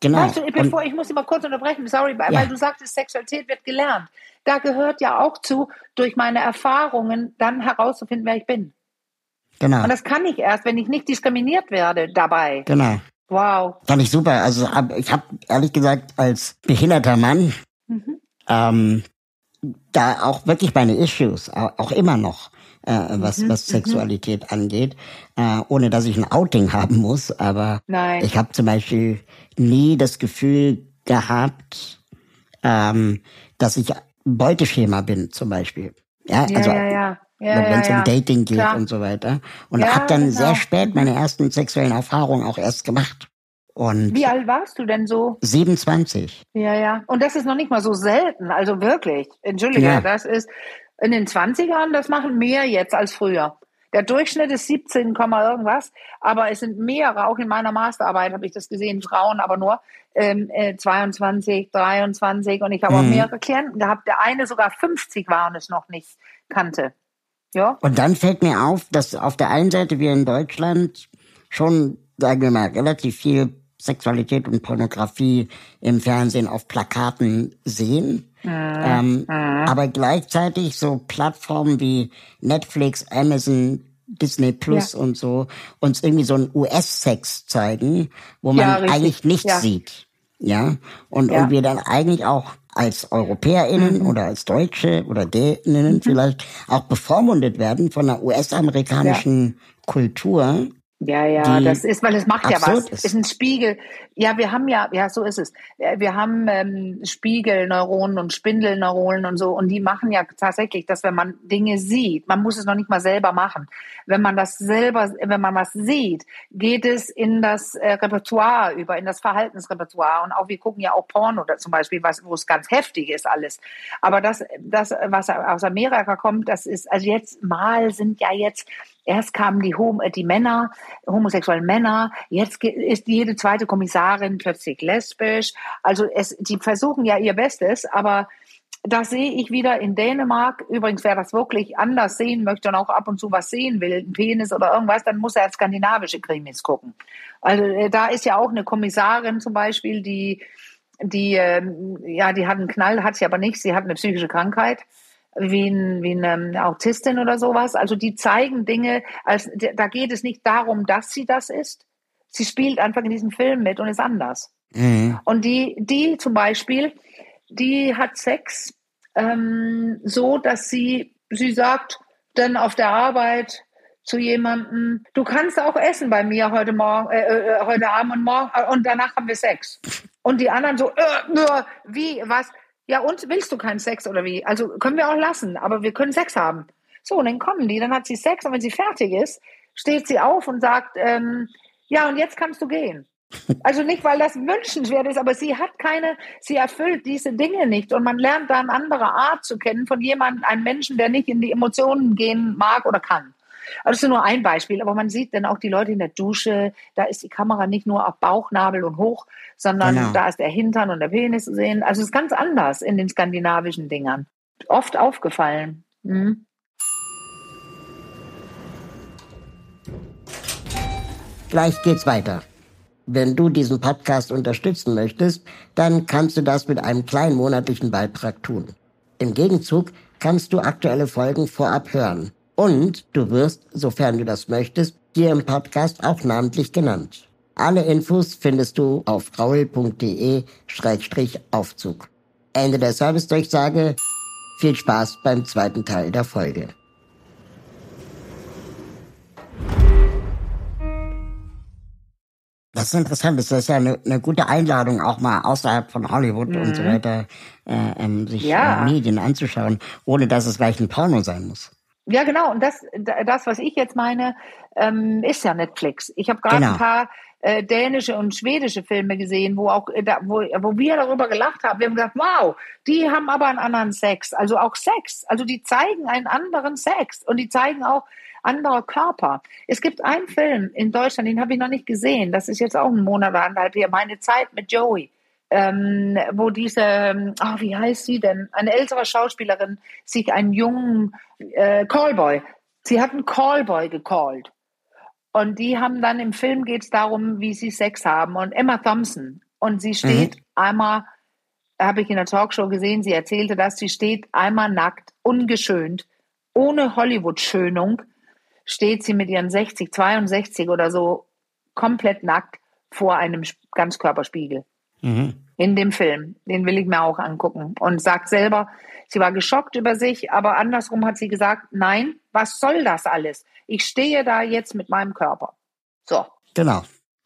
Genau. Weißt du, bevor, ich muss mal kurz unterbrechen, sorry, ja. weil du sagtest, Sexualität wird gelernt. Da gehört ja auch zu, durch meine Erfahrungen dann herauszufinden, wer ich bin. Genau. Und das kann ich erst, wenn ich nicht diskriminiert werde dabei. Genau. Wow. Fand ich super. Also ich habe ehrlich gesagt als behinderter Mann mhm. ähm, da auch wirklich meine Issues, auch immer noch äh, was, mhm, was mhm. Sexualität mhm. angeht, äh, ohne dass ich ein Outing haben muss. Aber Nein. ich habe zum Beispiel nie das Gefühl gehabt, ähm, dass ich Beuteschema bin, zum Beispiel. Ja, ja also ja, ja. Ja, wenn es ja, um Dating geht Klar. und so weiter. Und ja, habe dann genau. sehr spät meine ersten sexuellen Erfahrungen auch erst gemacht. Und Wie alt warst du denn so? 27. Ja, ja. Und das ist noch nicht mal so selten. Also wirklich. Entschuldige, ja. das ist, in den 20ern, das machen mehr jetzt als früher. Der Durchschnitt ist 17, irgendwas, aber es sind mehrere, auch in meiner Masterarbeit habe ich das gesehen, Frauen aber nur ähm, 22, äh, 23 und ich habe mhm. auch mehrere Klienten gehabt, der eine sogar 50 war und es noch nicht kannte. Ja. Und dann fällt mir auf, dass auf der einen Seite wir in Deutschland schon, sagen wir mal, relativ viel Sexualität und Pornografie im Fernsehen auf Plakaten sehen. Mhm. Ähm, mhm. Aber gleichzeitig so Plattformen wie Netflix, Amazon, Disney Plus ja. und so uns irgendwie so ein US-Sex zeigen, wo man ja, eigentlich nichts ja. sieht. Ja. Und, und wir dann eigentlich auch als EuropäerInnen mhm. oder als Deutsche oder Däninnen mhm. vielleicht auch bevormundet werden von der US-amerikanischen Kultur ja, ja, das ist, weil es macht ja was. Ist. ist ein Spiegel. Ja, wir haben ja, ja, so ist es. Wir haben ähm, Spiegelneuronen und Spindelneuronen und so, und die machen ja tatsächlich, dass wenn man Dinge sieht, man muss es noch nicht mal selber machen. Wenn man das selber, wenn man was sieht, geht es in das äh, Repertoire über, in das Verhaltensrepertoire. Und auch wir gucken ja auch Porno oder zum Beispiel, was, wo es ganz heftig ist alles. Aber das, das, was aus Amerika kommt, das ist, also jetzt mal sind ja jetzt Erst kamen die, Hom die Männer, homosexuellen Männer, jetzt ist jede zweite Kommissarin plötzlich lesbisch. Also es, die versuchen ja ihr Bestes, aber da sehe ich wieder in Dänemark, übrigens, wer das wirklich anders sehen möchte und auch ab und zu was sehen will, ein Penis oder irgendwas, dann muss er skandinavische Krimis gucken. Also äh, da ist ja auch eine Kommissarin zum Beispiel, die, die, ähm, ja, die hat einen Knall, hat sie aber nicht, sie hat eine psychische Krankheit wie, ein, wie eine Autistin oder sowas. Also die zeigen Dinge, als, da geht es nicht darum, dass sie das ist. Sie spielt einfach in diesem Film mit und ist anders. Mhm. Und die, die zum Beispiel, die hat Sex ähm, so, dass sie, sie sagt dann auf der Arbeit zu jemandem, du kannst auch essen bei mir heute Morgen, äh, äh, heute Abend und morgen und danach haben wir Sex. Und die anderen so, äh, äh, wie, was? Ja, und willst du keinen Sex oder wie? Also können wir auch lassen, aber wir können Sex haben. So, und dann kommen die, dann hat sie Sex und wenn sie fertig ist, steht sie auf und sagt, ähm, ja, und jetzt kannst du gehen. Also nicht, weil das wünschenswert ist, aber sie hat keine, sie erfüllt diese Dinge nicht. Und man lernt da eine andere Art zu kennen von jemandem, einem Menschen, der nicht in die Emotionen gehen mag oder kann. Also das ist nur ein Beispiel, aber man sieht dann auch die Leute in der Dusche, da ist die Kamera nicht nur auf Bauchnabel und hoch, sondern genau. da ist der Hintern und der Penis zu sehen. Also es ist ganz anders in den skandinavischen Dingern. Oft aufgefallen. Mhm. Gleich geht's weiter. Wenn du diesen Podcast unterstützen möchtest, dann kannst du das mit einem kleinen monatlichen Beitrag tun. Im Gegenzug kannst du aktuelle Folgen vorab hören. Und du wirst, sofern du das möchtest, hier im Podcast auch namentlich genannt. Alle Infos findest du auf raul.de-aufzug. Ende der Servicedurchsage. Viel Spaß beim zweiten Teil der Folge. Das ist interessant. Das ist ja eine, eine gute Einladung, auch mal außerhalb von Hollywood mhm. und so mhm. weiter, äh, ähm, sich ja. äh, Medien anzuschauen, ohne dass es gleich ein Porno sein muss. Ja, genau. Und das, das was ich jetzt meine, ähm, ist ja Netflix. Ich habe gerade genau. ein paar äh, dänische und schwedische Filme gesehen, wo auch, äh, da, wo, wo wir darüber gelacht haben. Wir haben gesagt, wow, die haben aber einen anderen Sex. Also auch Sex. Also die zeigen einen anderen Sex. Und die zeigen auch, anderer Körper. Es gibt einen Film in Deutschland, den habe ich noch nicht gesehen. Das ist jetzt auch ein Monat oder anderthalb hier. Meine Zeit mit Joey. Ähm, wo diese, ach, wie heißt sie denn? Eine ältere Schauspielerin sich einen jungen äh, Callboy. Sie hat einen Callboy gecallt. Und die haben dann im Film geht es darum, wie sie Sex haben. Und Emma Thompson. Und sie steht mhm. einmal, habe ich in der Talkshow gesehen, sie erzählte das, sie steht einmal nackt, ungeschönt, ohne Hollywood-Schönung steht sie mit ihren 60, 62 oder so komplett nackt vor einem Ganzkörperspiegel. Mhm. In dem Film. Den will ich mir auch angucken. Und sagt selber, sie war geschockt über sich, aber andersrum hat sie gesagt, nein, was soll das alles? Ich stehe da jetzt mit meinem Körper. So. Genau.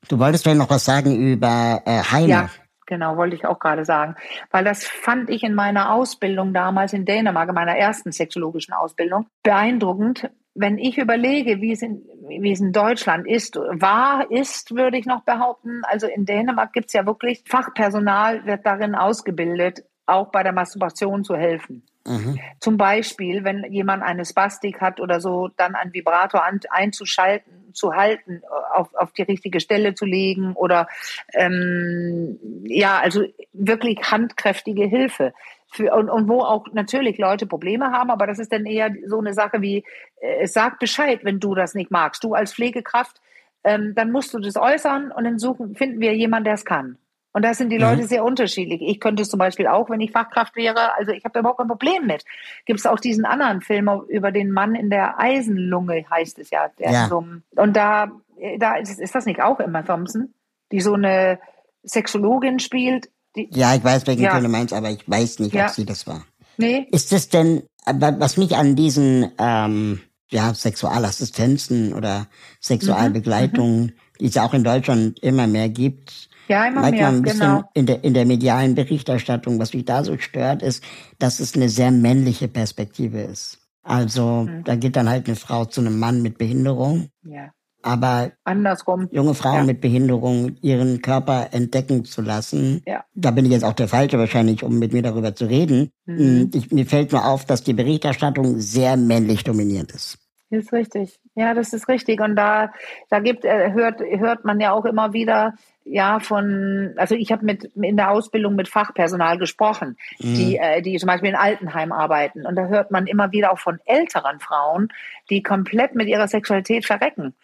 Du wolltest mir noch was sagen über äh, Heine. Ja, genau, wollte ich auch gerade sagen. Weil das fand ich in meiner Ausbildung damals in Dänemark, in meiner ersten sexologischen Ausbildung, beeindruckend, wenn ich überlege, wie es, in, wie es in Deutschland ist, war, ist, würde ich noch behaupten. Also in Dänemark gibt es ja wirklich Fachpersonal, wird darin ausgebildet, auch bei der Masturbation zu helfen. Mhm. Zum Beispiel, wenn jemand eine Spastik hat oder so, dann einen Vibrator an, einzuschalten, zu halten, auf, auf die richtige Stelle zu legen oder ähm, ja, also wirklich handkräftige Hilfe für, und, und wo auch natürlich Leute Probleme haben, aber das ist dann eher so eine Sache wie, äh, sag Bescheid, wenn du das nicht magst. Du als Pflegekraft, ähm, dann musst du das äußern und dann suchen, finden wir jemanden, der es kann. Und da sind die mhm. Leute sehr unterschiedlich. Ich könnte es zum Beispiel auch, wenn ich Fachkraft wäre, also ich habe da überhaupt kein Problem mit. Gibt es auch diesen anderen Film über den Mann in der Eisenlunge, heißt es ja. ja. So, und da, da ist, ist das nicht auch Emma Thompson, die so eine Sexologin spielt, die, ja, ich weiß, welchen ja. Film du meinst, aber ich weiß nicht, ja. ob sie das war. Nee. Ist das denn, was mich an diesen ähm, ja, Sexualassistenzen oder Sexualbegleitungen, mhm. die es auch in Deutschland immer mehr gibt, ja, immer mehr, ein bisschen genau. in der, in der medialen Berichterstattung, was mich da so stört, ist, dass es eine sehr männliche Perspektive ist. Also, mhm. da geht dann halt eine Frau zu einem Mann mit Behinderung. Ja. Aber andersrum. Junge Frauen ja. mit Behinderung ihren Körper entdecken zu lassen. Ja. Da bin ich jetzt auch der Falsche wahrscheinlich, um mit mir darüber zu reden. Mhm. Ich, mir fällt nur auf, dass die Berichterstattung sehr männlich dominiert ist. Das ist richtig. Ja, das ist richtig. Und da, da gibt, äh, hört, hört man ja auch immer wieder, ja, von, also ich habe mit in der Ausbildung mit Fachpersonal gesprochen, mhm. die, äh, die zum Beispiel in Altenheim arbeiten. Und da hört man immer wieder auch von älteren Frauen, die komplett mit ihrer Sexualität verrecken.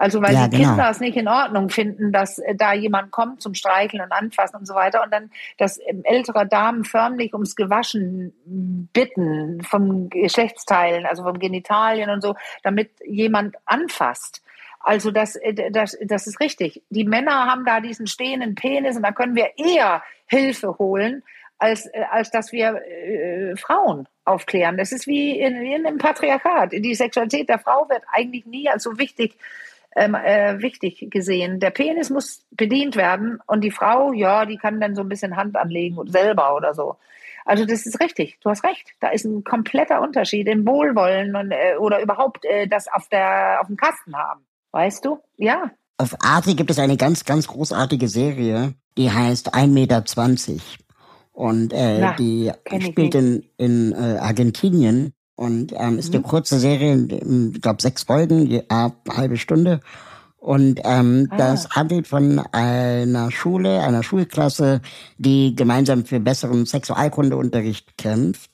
Also weil ja, die genau. Kinder es nicht in Ordnung finden, dass äh, da jemand kommt zum Streicheln und Anfassen und so weiter und dann, dass ähm, ältere Damen förmlich ums Gewaschen bitten vom Geschlechtsteilen, also vom Genitalien und so, damit jemand anfasst. Also das, äh, das, das ist richtig. Die Männer haben da diesen stehenden Penis und da können wir eher Hilfe holen, als, äh, als dass wir äh, Frauen aufklären. Das ist wie in, in einem Patriarchat. Die Sexualität der Frau wird eigentlich nie als so wichtig ähm, äh, wichtig gesehen. Der Penis muss bedient werden und die Frau, ja, die kann dann so ein bisschen Hand anlegen und selber oder so. Also das ist richtig, du hast recht. Da ist ein kompletter Unterschied im Wohlwollen und, äh, oder überhaupt äh, das auf, der, auf dem Kasten haben. Weißt du? Ja. Auf Arte gibt es eine ganz, ganz großartige Serie, die heißt 1,20 Meter. Und äh, Na, die spielt in, in äh, Argentinien und ähm, ist eine mhm. kurze Serie, ich glaube sechs Folgen, je eine halbe Stunde. Und ähm, ah. das handelt von einer Schule, einer Schulklasse, die gemeinsam für besseren Sexualkundeunterricht kämpft.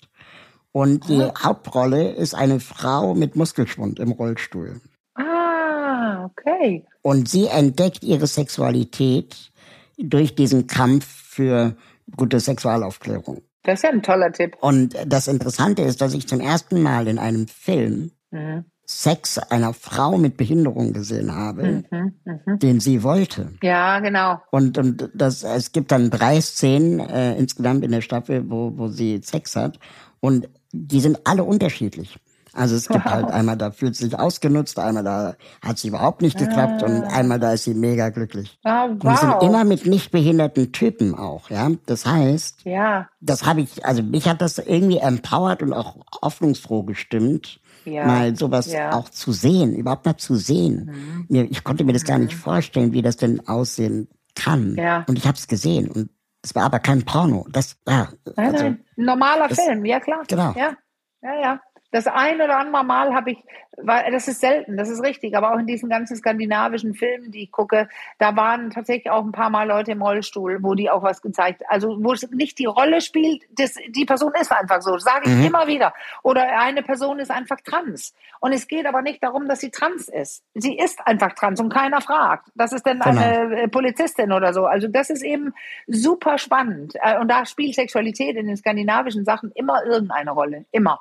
Und die ah. Hauptrolle ist eine Frau mit Muskelschwund im Rollstuhl. Ah, okay. Und sie entdeckt ihre Sexualität durch diesen Kampf für gute Sexualaufklärung. Das ist ja ein toller Tipp. Und das Interessante ist, dass ich zum ersten Mal in einem Film mhm. Sex einer Frau mit Behinderung gesehen habe, mhm, mh. den sie wollte. Ja, genau. Und, und das, es gibt dann drei Szenen äh, insgesamt in der Staffel, wo, wo sie Sex hat. Und die sind alle unterschiedlich. Also es gibt halt einmal, da fühlt sie sich ausgenutzt, einmal da hat sie überhaupt nicht geklappt ah. und einmal da ist sie mega glücklich. Oh, wow. Und die sind immer mit nicht behinderten Typen auch, ja. Das heißt, ja. das habe ich, also mich hat das irgendwie empowert und auch hoffnungsfroh gestimmt, ja. mal sowas ja. auch zu sehen, überhaupt mal zu sehen. Mhm. Ich konnte mir das gar nicht mhm. vorstellen, wie das denn aussehen kann. Ja. Und ich habe es gesehen und es war aber kein Porno. Das ja, nein, also, nein. normaler das, Film, ja klar. Genau. Ja, ja, ja. Das ein oder andere Mal habe ich, weil das ist selten, das ist richtig, aber auch in diesen ganzen skandinavischen Filmen, die ich gucke, da waren tatsächlich auch ein paar Mal Leute im Rollstuhl, wo die auch was gezeigt, also wo es nicht die Rolle spielt, das, die Person ist einfach so, sage ich mhm. immer wieder. Oder eine Person ist einfach trans. Und es geht aber nicht darum, dass sie trans ist. Sie ist einfach trans und keiner fragt. Das ist denn genau. eine äh, Polizistin oder so. Also das ist eben super spannend. Äh, und da spielt Sexualität in den skandinavischen Sachen immer irgendeine Rolle. Immer.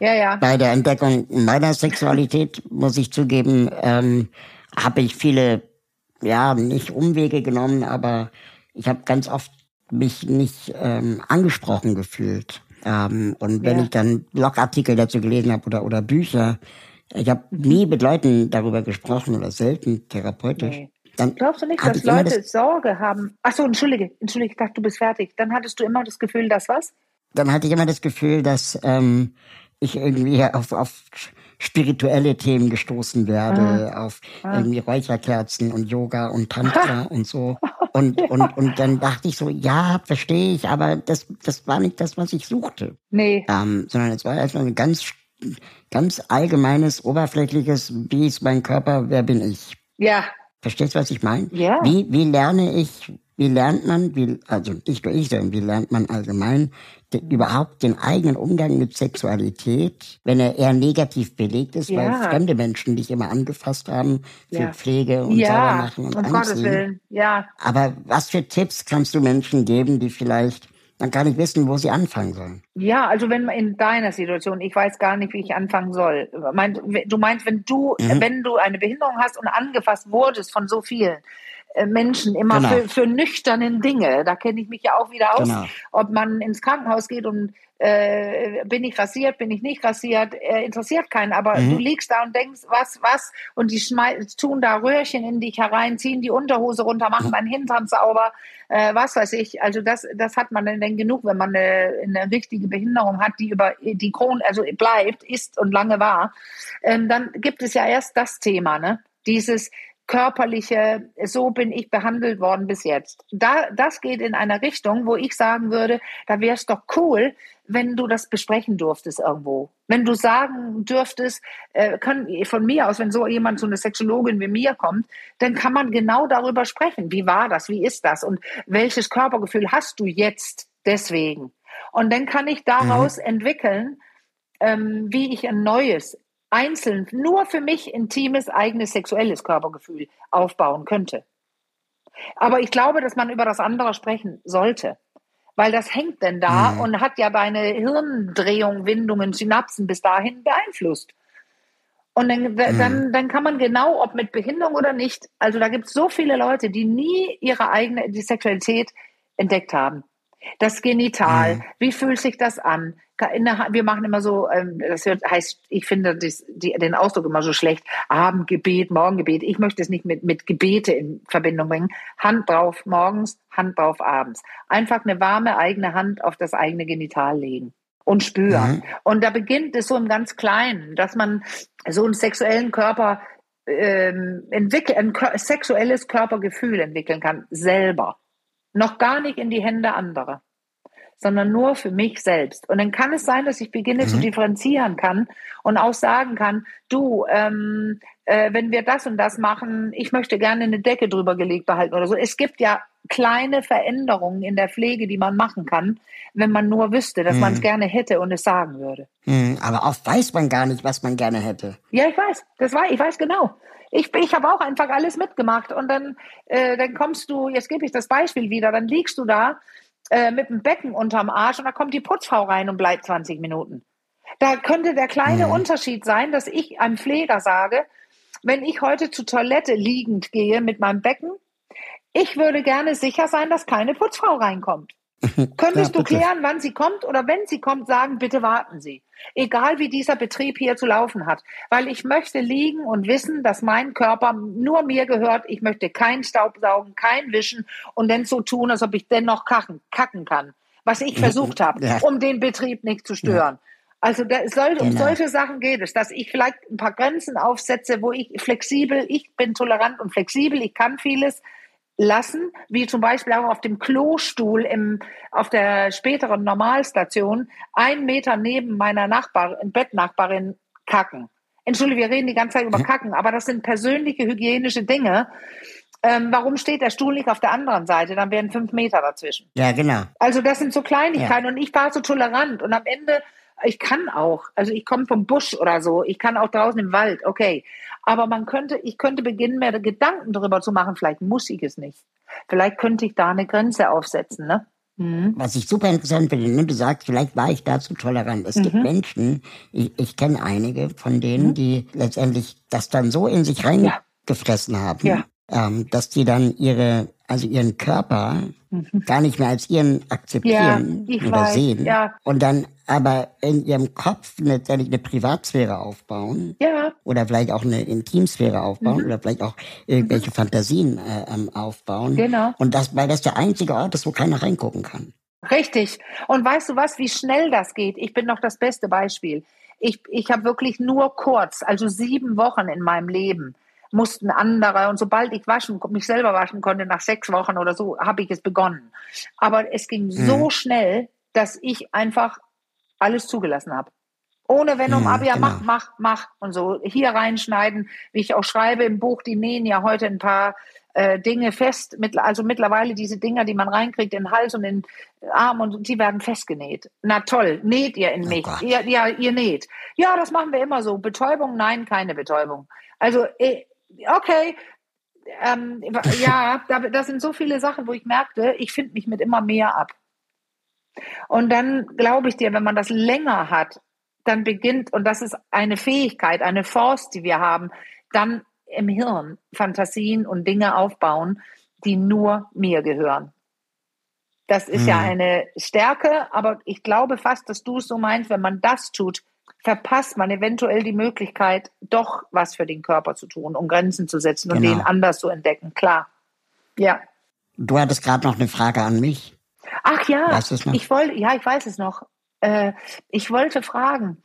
Ja, ja. Bei der Entdeckung meiner Sexualität, muss ich zugeben, ähm, habe ich viele, ja, nicht Umwege genommen, aber ich habe ganz oft mich nicht ähm, angesprochen gefühlt. Ähm, und wenn ja. ich dann Blogartikel dazu gelesen habe oder, oder Bücher, ich habe nie mit Leuten darüber gesprochen oder selten therapeutisch. Nee. Dann Glaubst du nicht, dass Leute das Sorge haben? Ach so, entschuldige, entschuldige, ich dachte, du bist fertig. Dann hattest du immer das Gefühl, dass was? Dann hatte ich immer das Gefühl, dass ähm, ich irgendwie auf, auf spirituelle Themen gestoßen werde, ah. auf ah. irgendwie Räucherkerzen und Yoga und Tantra und so. Und, ja. und, und dann dachte ich so, ja, verstehe ich, aber das, das war nicht das, was ich suchte. Nee. Ähm, sondern es war erstmal ein ganz, ganz allgemeines, oberflächliches, wie ist mein Körper, wer bin ich? Ja. Verstehst du, was ich meine? Ja. Wie, wie lerne ich, wie lernt man, wie, also nicht nur ich, sondern wie lernt man allgemein den, überhaupt den eigenen Umgang mit Sexualität, wenn er eher negativ belegt ist, ja. weil fremde Menschen dich immer angefasst haben für ja. Pflege und ja. Saubermachen und um Anziehen. Gottes Willen. Ja. Aber was für Tipps kannst du Menschen geben, die vielleicht dann gar nicht wissen, wo sie anfangen sollen. Ja, also wenn in deiner Situation, ich weiß gar nicht, wie ich anfangen soll. Du meinst, wenn du, mhm. wenn du eine Behinderung hast und angefasst wurdest von so vielen, Menschen immer genau. für, für nüchternen Dinge. Da kenne ich mich ja auch wieder aus. Genau. Ob man ins Krankenhaus geht und äh, bin ich rasiert, bin ich nicht rasiert, äh, interessiert keinen. Aber mhm. du liegst da und denkst, was, was? Und die tun da Röhrchen in dich herein, ziehen die Unterhose runter, machen mhm. deinen Hintern sauber, äh, was weiß ich. Also das, das hat man dann genug, wenn man eine, eine richtige Behinderung hat, die über die Kron, also bleibt, ist und lange war. Ähm, dann gibt es ja erst das Thema, ne? Dieses, körperliche, so bin ich behandelt worden bis jetzt. Da, das geht in einer Richtung, wo ich sagen würde, da wäre es doch cool, wenn du das besprechen durftest irgendwo. Wenn du sagen dürftest, äh, können, von mir aus, wenn so jemand, so eine Sexologin wie mir kommt, dann kann man genau darüber sprechen. Wie war das? Wie ist das? Und welches Körpergefühl hast du jetzt deswegen? Und dann kann ich daraus mhm. entwickeln, ähm, wie ich ein neues einzeln nur für mich intimes, eigenes sexuelles Körpergefühl aufbauen könnte. Aber ich glaube, dass man über das andere sprechen sollte. Weil das hängt denn da mhm. und hat ja deine Hirndrehung, Windungen, Synapsen bis dahin beeinflusst. Und dann, mhm. dann, dann kann man genau, ob mit Behinderung oder nicht, also da gibt es so viele Leute, die nie ihre eigene die Sexualität entdeckt haben. Das Genital, mhm. wie fühlt sich das an? wir machen immer so, ähm, das heißt, ich finde das, die, den Ausdruck immer so schlecht, Abendgebet, Morgengebet. Ich möchte es nicht mit, mit Gebete in Verbindung bringen. Hand drauf morgens, Hand drauf abends. Einfach eine warme eigene Hand auf das eigene Genital legen und spüren. Mhm. Und da beginnt es so im ganz Kleinen, dass man so einen sexuellen Körper ähm, entwickeln, ein sexuelles Körpergefühl entwickeln kann, selber. Noch gar nicht in die Hände anderer, sondern nur für mich selbst. Und dann kann es sein, dass ich beginne mhm. zu differenzieren kann und auch sagen kann, du, ähm, äh, wenn wir das und das machen, ich möchte gerne eine Decke drüber gelegt behalten oder so. Es gibt ja kleine Veränderungen in der Pflege, die man machen kann, wenn man nur wüsste, dass mhm. man es gerne hätte und es sagen würde. Mhm, aber oft weiß man gar nicht, was man gerne hätte. Ja, ich weiß. Das war, ich weiß genau. Ich, ich habe auch einfach alles mitgemacht und dann, äh, dann kommst du, jetzt gebe ich das Beispiel wieder, dann liegst du da äh, mit dem Becken unterm Arsch und da kommt die Putzfrau rein und bleibt 20 Minuten. Da könnte der kleine mhm. Unterschied sein, dass ich einem Pfleger sage, wenn ich heute zur Toilette liegend gehe mit meinem Becken, ich würde gerne sicher sein, dass keine Putzfrau reinkommt. Könntest ja, du klären, wann sie kommt oder wenn sie kommt, sagen, bitte warten Sie. Egal wie dieser Betrieb hier zu laufen hat. Weil ich möchte liegen und wissen, dass mein Körper nur mir gehört. Ich möchte kein Staubsaugen, kein Wischen und dann so tun, als ob ich dennoch kacken, kacken kann. Was ich versucht habe, ja. um den Betrieb nicht zu stören. Ja. Also soll, um genau. solche Sachen geht es, dass ich vielleicht ein paar Grenzen aufsetze, wo ich flexibel, ich bin tolerant und flexibel, ich kann vieles lassen, wie zum Beispiel auch auf dem Klostuhl im, auf der späteren Normalstation, ein Meter neben meiner Nachbarin, Bettnachbarin kacken. Entschuldige, wir reden die ganze Zeit über Kacken, aber das sind persönliche hygienische Dinge. Ähm, warum steht der Stuhl nicht auf der anderen Seite? Dann wären fünf Meter dazwischen. Ja, genau. Also das sind so Kleinigkeiten ja. und ich war so tolerant und am Ende ich kann auch, also ich komme vom Busch oder so, ich kann auch draußen im Wald, okay. Aber man könnte, ich könnte beginnen, mir Gedanken darüber zu machen, vielleicht muss ich es nicht. Vielleicht könnte ich da eine Grenze aufsetzen, ne? Mhm. Was ich super interessant finde, ne? du sagst, vielleicht war ich dazu tolerant. Es mhm. gibt Menschen, ich, ich kenne einige von denen, mhm. die letztendlich das dann so in sich reingefressen ja. haben, ja. ähm, dass die dann ihre also ihren Körper mhm. gar nicht mehr als ihren akzeptieren ja, oder weiß, sehen ja. und dann aber in ihrem Kopf letztendlich eine Privatsphäre aufbauen ja. oder vielleicht auch eine Intimsphäre aufbauen mhm. oder vielleicht auch irgendwelche mhm. Fantasien äh, ähm, aufbauen. Genau. Und das, weil das der einzige Ort ist, wo keiner reingucken kann. Richtig. Und weißt du was, wie schnell das geht? Ich bin noch das beste Beispiel. Ich, ich habe wirklich nur kurz, also sieben Wochen in meinem Leben, mussten andere. Und sobald ich waschen, mich selber waschen konnte, nach sechs Wochen oder so, habe ich es begonnen. Aber es ging mhm. so schnell, dass ich einfach alles zugelassen habe. Ohne wenn um, mhm, ja, genau. mach, mach, mach und so. Hier reinschneiden, wie ich auch schreibe im Buch, die nähen ja heute ein paar äh, Dinge fest. Mit, also mittlerweile diese Dinger, die man reinkriegt in den Hals und in den Arm und die werden festgenäht. Na toll, näht ihr in oh mich. Oh ihr, ja, ihr näht. Ja, das machen wir immer so. Betäubung, nein, keine Betäubung. Also äh, okay, ähm, ja, da, das sind so viele Sachen, wo ich merkte, ich finde mich mit immer mehr ab. Und dann glaube ich dir, wenn man das länger hat, dann beginnt, und das ist eine Fähigkeit, eine Force, die wir haben, dann im Hirn Fantasien und Dinge aufbauen, die nur mir gehören. Das ist hm. ja eine Stärke, aber ich glaube fast, dass du es so meinst, wenn man das tut, verpasst man eventuell die Möglichkeit, doch was für den Körper zu tun, um Grenzen zu setzen und genau. den anders zu entdecken. Klar. Ja. Du hattest gerade noch eine Frage an mich. Ach ja, weißt ich wollte, ja, ich weiß es noch. Äh, ich wollte fragen,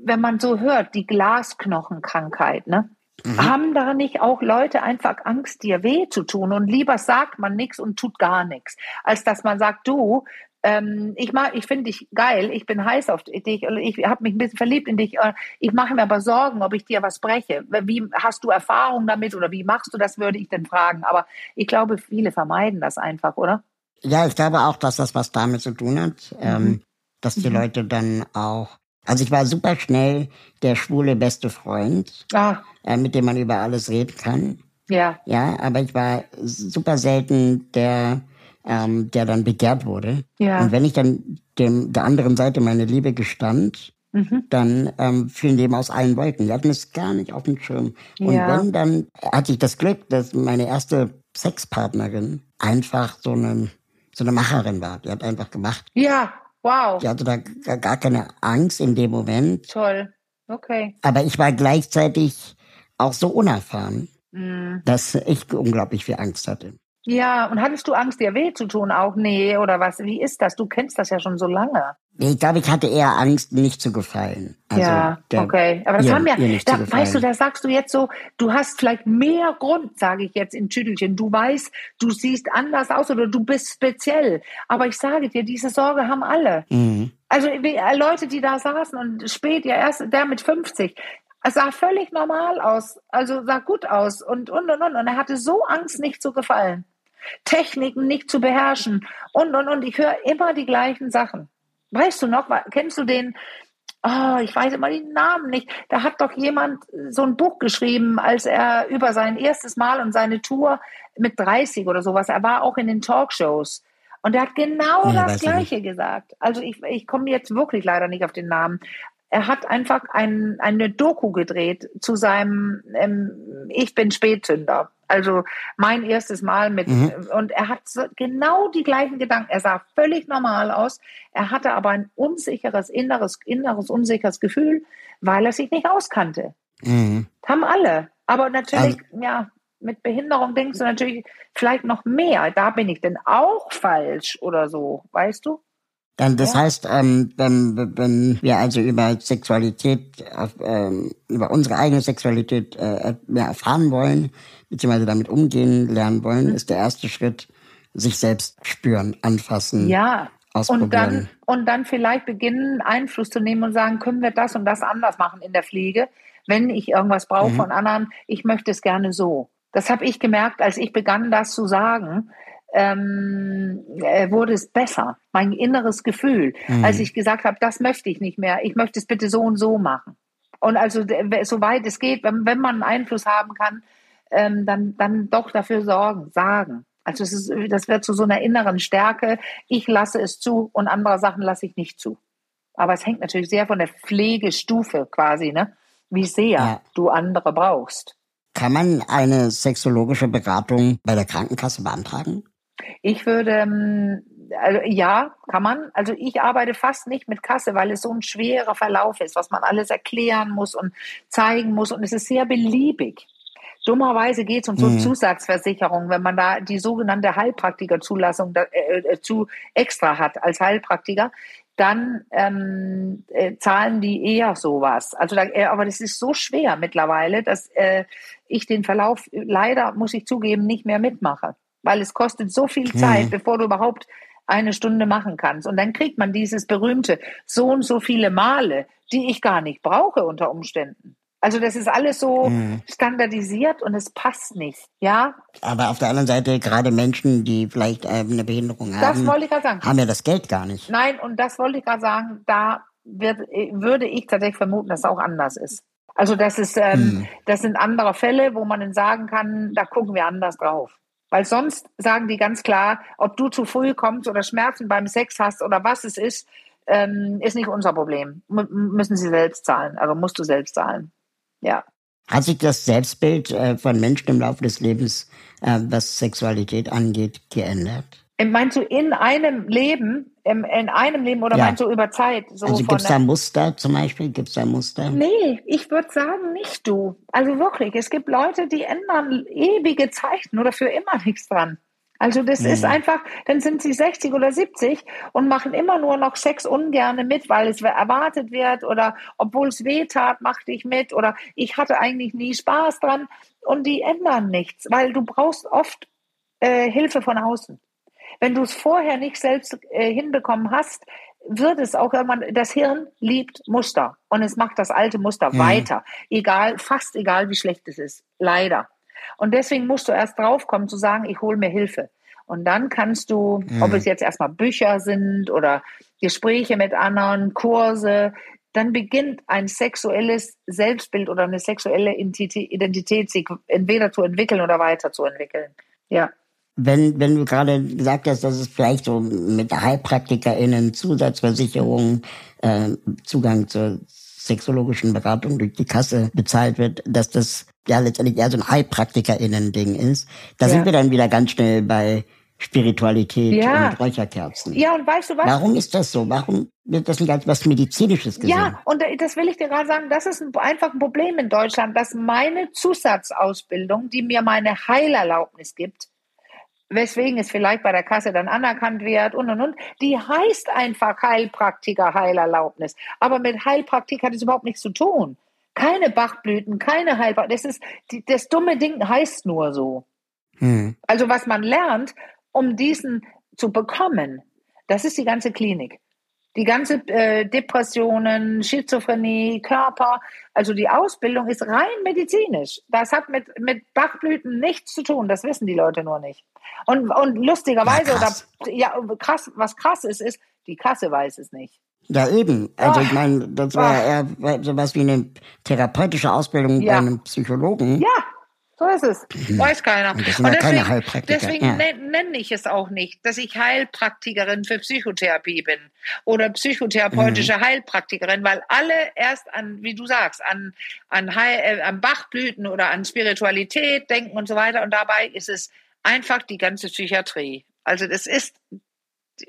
wenn man so hört, die Glasknochenkrankheit, ne? Mhm. Haben da nicht auch Leute einfach Angst, dir weh zu tun? Und lieber sagt man nichts und tut gar nichts, als dass man sagt, du, ähm, ich mag, ich finde dich geil, ich bin heiß auf dich, ich habe mich ein bisschen verliebt in dich, äh, ich mache mir aber Sorgen, ob ich dir was breche. Wie hast du Erfahrung damit oder wie machst du das, würde ich denn fragen. Aber ich glaube, viele vermeiden das einfach, oder? Ja, ich glaube auch, dass das was damit zu tun hat, ähm, mhm. ähm, dass die mhm. Leute dann auch also ich war super schnell der schwule beste Freund, ah. äh, mit dem man über alles reden kann. Ja. Ja, aber ich war super selten der ähm, der dann begehrt wurde. Ja. Und wenn ich dann dem, der anderen Seite meine Liebe gestand, mhm. dann ähm, fielen die eben aus allen Wolken. Die hatten es gar nicht auf dem Schirm. Und ja. wenn, dann hatte ich das Glück, dass meine erste Sexpartnerin einfach so eine, so eine Macherin war. Die hat einfach gemacht. Ja, wow. Die hatte da gar keine Angst in dem Moment. Toll. Okay. Aber ich war gleichzeitig auch so unerfahren, mhm. dass ich unglaublich viel Angst hatte. Ja, und hattest du Angst, dir weh zu tun auch? Nee, oder was? Wie ist das? Du kennst das ja schon so lange. Ich glaube, ich hatte eher Angst, nicht zu gefallen. Also ja, okay. Aber das ihr, haben ja, da, weißt du, da sagst du jetzt so, du hast vielleicht mehr Grund, sage ich jetzt in Tüdelchen. Du weißt, du siehst anders aus oder du bist speziell. Aber ich sage dir, diese Sorge haben alle. Mhm. Also äh, Leute, die da saßen und spät, ja erst der mit 50, es sah völlig normal aus, also sah gut aus und, und, und, und. Und er hatte so Angst, nicht zu gefallen. Techniken nicht zu beherrschen und, und, und. Ich höre immer die gleichen Sachen. Weißt du noch, kennst du den, oh, ich weiß immer den Namen nicht, da hat doch jemand so ein Buch geschrieben, als er über sein erstes Mal und seine Tour mit 30 oder sowas, er war auch in den Talkshows. Und er hat genau ja, das Gleiche gesagt. Also ich, ich komme jetzt wirklich leider nicht auf den Namen. Er hat einfach ein, eine Doku gedreht zu seinem ähm, Ich bin Spätzünder. Also mein erstes Mal mit, mhm. und er hat so genau die gleichen Gedanken. Er sah völlig normal aus. Er hatte aber ein unsicheres, inneres, inneres, unsicheres Gefühl, weil er sich nicht auskannte. Mhm. Haben alle. Aber natürlich, also, ja, mit Behinderung denkst du natürlich vielleicht noch mehr. Da bin ich denn auch falsch oder so, weißt du? Dann, das ja. heißt, ähm, wenn, wenn wir also über Sexualität, ähm, über unsere eigene Sexualität äh, mehr erfahren wollen, beziehungsweise damit umgehen lernen wollen, mhm. ist der erste Schritt, sich selbst spüren, anfassen. Ja. Und dann, und dann vielleicht beginnen, Einfluss zu nehmen und sagen, können wir das und das anders machen in der Pflege? Wenn ich irgendwas brauche mhm. von anderen, ich möchte es gerne so. Das habe ich gemerkt, als ich begann, das zu sagen, ähm, äh, wurde es besser. Mein inneres Gefühl, mhm. als ich gesagt habe, das möchte ich nicht mehr. Ich möchte es bitte so und so machen. Und also soweit es geht, wenn, wenn man Einfluss haben kann, ähm, dann, dann doch dafür sorgen, sagen. Also es ist, das wird zu so einer inneren Stärke. Ich lasse es zu und andere Sachen lasse ich nicht zu. Aber es hängt natürlich sehr von der Pflegestufe quasi, ne? Wie sehr ja. du andere brauchst. Kann man eine sexologische Beratung bei der Krankenkasse beantragen? Ich würde, ähm, also ja, kann man. Also ich arbeite fast nicht mit Kasse, weil es so ein schwerer Verlauf ist, was man alles erklären muss und zeigen muss. Und es ist sehr beliebig. Dummerweise geht es um so mhm. Zusatzversicherung, wenn man da die sogenannte Heilpraktikerzulassung äh, äh, zu extra hat als Heilpraktiker, dann ähm, äh, zahlen die eher sowas. Also, da, äh, aber das ist so schwer mittlerweile, dass äh, ich den Verlauf leider muss ich zugeben nicht mehr mitmache weil es kostet so viel Zeit, mhm. bevor du überhaupt eine Stunde machen kannst. Und dann kriegt man dieses berühmte so und so viele Male, die ich gar nicht brauche unter Umständen. Also das ist alles so mhm. standardisiert und es passt nicht, ja. Aber auf der anderen Seite gerade Menschen, die vielleicht äh, eine Behinderung haben, haben ja das Geld gar nicht. Nein, und das wollte ich gerade sagen. Da wird, würde ich tatsächlich vermuten, dass es auch anders ist. Also das ist, ähm, mhm. das sind andere Fälle, wo man dann sagen kann, da gucken wir anders drauf. Weil sonst sagen die ganz klar, ob du zu früh kommst oder Schmerzen beim Sex hast oder was es ist, ähm, ist nicht unser Problem. M müssen sie selbst zahlen. Also musst du selbst zahlen. Ja. Hat sich das Selbstbild äh, von Menschen im Laufe des Lebens, äh, was Sexualität angeht, geändert? Meinst du in einem Leben, in, in einem Leben oder ja. meinst du über Zeit? So also gibt es da Muster zum Beispiel? Gibt es da Muster? Nee, ich würde sagen nicht du. Also wirklich, es gibt Leute, die ändern ewige Zeichen oder für immer nichts dran. Also das mhm. ist einfach, dann sind sie 60 oder 70 und machen immer nur noch Sex ungerne mit, weil es erwartet wird oder obwohl es weh tat, machte ich mit oder ich hatte eigentlich nie Spaß dran und die ändern nichts, weil du brauchst oft äh, Hilfe von außen. Wenn du es vorher nicht selbst äh, hinbekommen hast, wird es auch irgendwann, das Hirn liebt Muster und es macht das alte Muster mhm. weiter. Egal, fast egal, wie schlecht es ist. Leider. Und deswegen musst du erst draufkommen zu sagen, ich hole mir Hilfe. Und dann kannst du, mhm. ob es jetzt erstmal Bücher sind oder Gespräche mit anderen, Kurse, dann beginnt ein sexuelles Selbstbild oder eine sexuelle Identität sich entweder zu entwickeln oder weiterzuentwickeln. Ja. Wenn, wenn du gerade gesagt hast, dass es vielleicht so mit HeilpraktikerInnen, Zusatzversicherungen, äh, Zugang zur sexologischen Beratung durch die Kasse bezahlt wird, dass das ja letztendlich eher so ein HeilpraktikerInnen-Ding ist. Da ja. sind wir dann wieder ganz schnell bei Spiritualität ja. und Räucherkerzen. Ja, und weißt du was? Warum ist das so? Warum wird das nicht als was Medizinisches gesehen? Ja, und das will ich dir gerade sagen, das ist ein, einfach ein Problem in Deutschland, dass meine Zusatzausbildung, die mir meine Heilerlaubnis gibt, weswegen es vielleicht bei der Kasse dann anerkannt wird und und und. Die heißt einfach Heilpraktiker Heilerlaubnis. Aber mit Heilpraktik hat es überhaupt nichts zu tun. Keine Bachblüten, keine Heilpraktik. Das ist, das dumme Ding heißt nur so. Hm. Also was man lernt, um diesen zu bekommen, das ist die ganze Klinik. Die ganze äh, Depressionen, Schizophrenie, Körper, also die Ausbildung ist rein medizinisch. Das hat mit, mit Bachblüten nichts zu tun, das wissen die Leute nur nicht. Und, und lustigerweise, ja, krass. oder ja, krass, was krass ist, ist, die Kasse weiß es nicht. Ja, eben. Also ich meine, das war eher sowas wie eine therapeutische Ausbildung ja. bei einem Psychologen. Ja, so ist es. Mhm. Weiß keiner. Und das sind und ja deswegen, keine Heilpraktiker. Deswegen ja. nenne ich es auch nicht, dass ich Heilpraktikerin für Psychotherapie bin oder psychotherapeutische mhm. Heilpraktikerin, weil alle erst an, wie du sagst, an, an, Heil, äh, an Bachblüten oder an Spiritualität denken und so weiter. Und dabei ist es einfach die ganze Psychiatrie. Also das ist,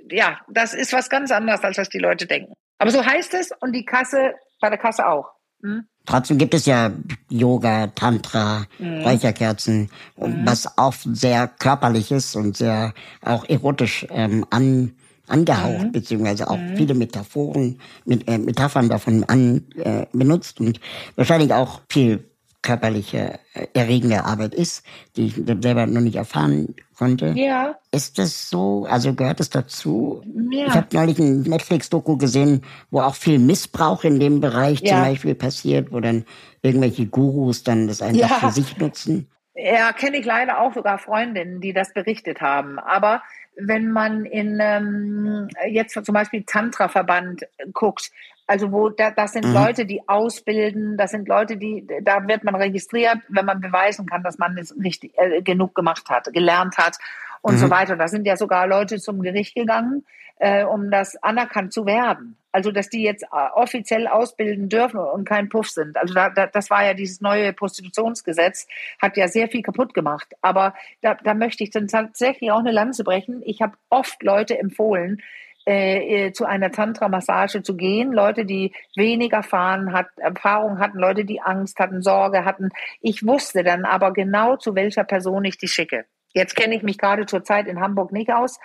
ja, das ist was ganz anderes, als was die Leute denken. Aber so heißt es und die Kasse, bei der Kasse auch. Hm? Trotzdem gibt es ja Yoga, Tantra, mhm. Räucherkerzen, mhm. was auch sehr körperlich ist und sehr auch erotisch ähm, an, angehaucht, mhm. beziehungsweise auch mhm. viele Metaphoren, mit, äh, Metaphern davon an, äh, benutzt und wahrscheinlich auch viel körperliche, äh, erregende Arbeit ist, die ich selber noch nicht erfahren konnte. Ja. Ist das so? Also gehört es dazu? Ja. Ich habe neulich ein Netflix-Doku gesehen, wo auch viel Missbrauch in dem Bereich ja. zum Beispiel passiert, wo dann irgendwelche Gurus dann das einfach ja. für sich nutzen. Ja, kenne ich leider auch sogar Freundinnen, die das berichtet haben. Aber wenn man in ähm, jetzt zum Beispiel Tantra-Verband guckt, also wo da, das sind mhm. Leute, die ausbilden, das sind Leute, die da wird man registriert, wenn man beweisen kann, dass man es richtig äh, genug gemacht hat, gelernt hat und mhm. so weiter. Da sind ja sogar Leute zum Gericht gegangen, äh, um das anerkannt zu werden. Also dass die jetzt äh, offiziell ausbilden dürfen und kein Puff sind. Also da, da, das war ja dieses neue Prostitutionsgesetz, hat ja sehr viel kaputt gemacht. Aber da, da möchte ich dann tatsächlich auch eine Lanze brechen. Ich habe oft Leute empfohlen, äh, äh, zu einer Tantra-Massage zu gehen. Leute, die wenig erfahren hat, Erfahrung hatten, Leute, die Angst hatten, Sorge hatten. Ich wusste dann aber genau, zu welcher Person ich die schicke. Jetzt kenne ich mich gerade zur Zeit in Hamburg nicht aus.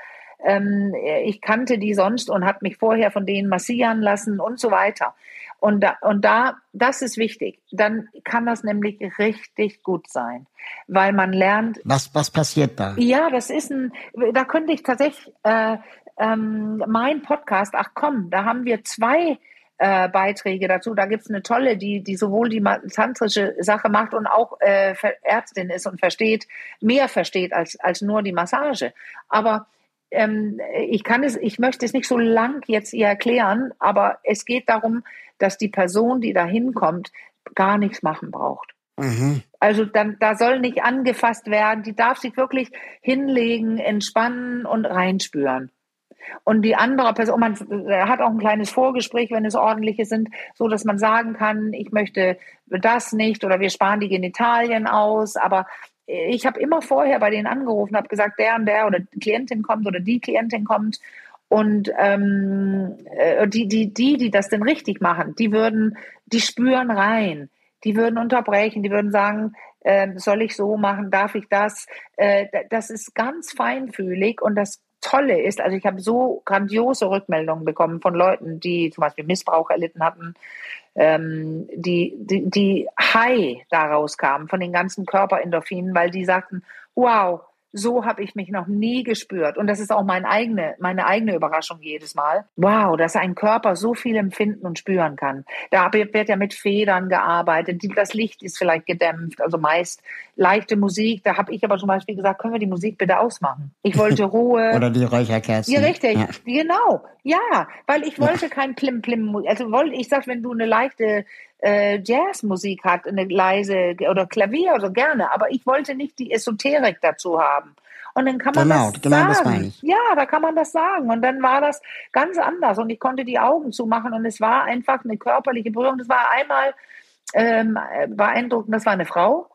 Ähm, ich kannte die sonst und hat mich vorher von denen massieren lassen und so weiter. Und da, und da, das ist wichtig. Dann kann das nämlich richtig gut sein, weil man lernt. Was, was passiert da? Ja, das ist ein, da könnte ich tatsächlich äh, ähm, mein Podcast, ach komm, da haben wir zwei äh, Beiträge dazu. Da gibt's eine tolle, die, die sowohl die tantrische Sache macht und auch äh, Ärztin ist und versteht, mehr versteht als, als nur die Massage. Aber ähm, ich kann es, ich möchte es nicht so lang jetzt ihr erklären, aber es geht darum, dass die Person, die da hinkommt, gar nichts machen braucht. Mhm. Also dann, da soll nicht angefasst werden, die darf sich wirklich hinlegen, entspannen und reinspüren. Und die andere Person, man hat auch ein kleines Vorgespräch, wenn es ordentliche sind, so dass man sagen kann, ich möchte das nicht oder wir sparen die Genitalien aus. Aber ich habe immer vorher bei denen angerufen, habe gesagt, der und der oder Klientin kommt oder die Klientin kommt. Und ähm, äh, die, die, die, die das denn richtig machen, die würden, die spüren rein, die würden unterbrechen, die würden sagen, äh, soll ich so machen, darf ich das? Äh, das ist ganz feinfühlig und das Tolle ist, also ich habe so grandiose Rückmeldungen bekommen von Leuten, die zum Beispiel Missbrauch erlitten hatten, ähm, die, die, die high daraus kamen von den ganzen Körperendorphinen, weil die sagten, wow, so habe ich mich noch nie gespürt. Und das ist auch meine eigene, meine eigene Überraschung jedes Mal. Wow, dass ein Körper so viel empfinden und spüren kann. Da wird ja mit Federn gearbeitet. Das Licht ist vielleicht gedämpft. Also meist leichte Musik. Da habe ich aber zum Beispiel gesagt, können wir die Musik bitte ausmachen? Ich wollte Ruhe. Oder die Räucherkerzen. Ja, richtig. Ja. Genau. Ja, weil ich wollte kein Plim-Plim. Also wollte, ich sag, wenn du eine leichte äh, Jazzmusik hat, eine leise oder Klavier oder gerne, aber ich wollte nicht die Esoterik dazu haben. Und dann kann man genau, das genau sagen. Das meine ich. Ja, da kann man das sagen. Und dann war das ganz anders und ich konnte die Augen zumachen und es war einfach eine körperliche Berührung. Das war einmal ähm, beeindruckend, das war eine Frau.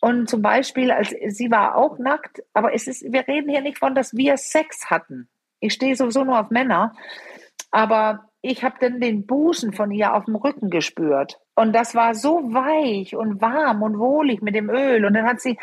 Und zum Beispiel, als sie war auch nackt, aber es ist, wir reden hier nicht von, dass wir Sex hatten. Ich stehe sowieso nur auf Männer. Aber ich habe dann den Busen von ihr auf dem Rücken gespürt. Und das war so weich und warm und wohlig mit dem Öl. Und dann hat sie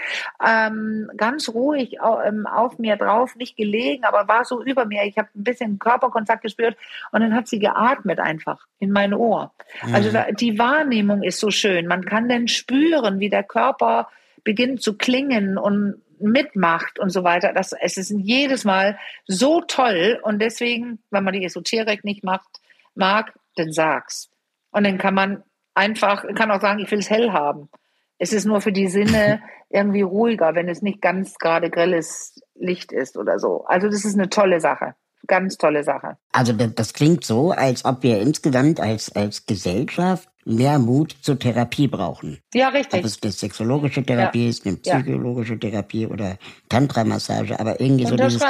ähm, ganz ruhig ähm, auf mir drauf, nicht gelegen, aber war so über mir. Ich habe ein bisschen Körperkontakt gespürt und dann hat sie geatmet einfach in mein Ohr. Mhm. Also da, die Wahrnehmung ist so schön. Man kann dann spüren, wie der Körper beginnt zu klingen und mitmacht und so weiter. Das, es ist jedes Mal so toll. Und deswegen, wenn man die Esoterik nicht macht, mag, dann sag's. Und dann kann man einfach, kann auch sagen, ich will es hell haben. Es ist nur für die Sinne irgendwie ruhiger, wenn es nicht ganz gerade grelles Licht ist oder so. Also das ist eine tolle Sache. Ganz tolle Sache. Also das klingt so, als ob wir insgesamt als, als Gesellschaft mehr Mut zur Therapie brauchen. Ja, richtig. Ob es eine sexologische Therapie ja. ist, eine psychologische ja. Therapie oder Tantra-Massage, aber irgendwie so dieses,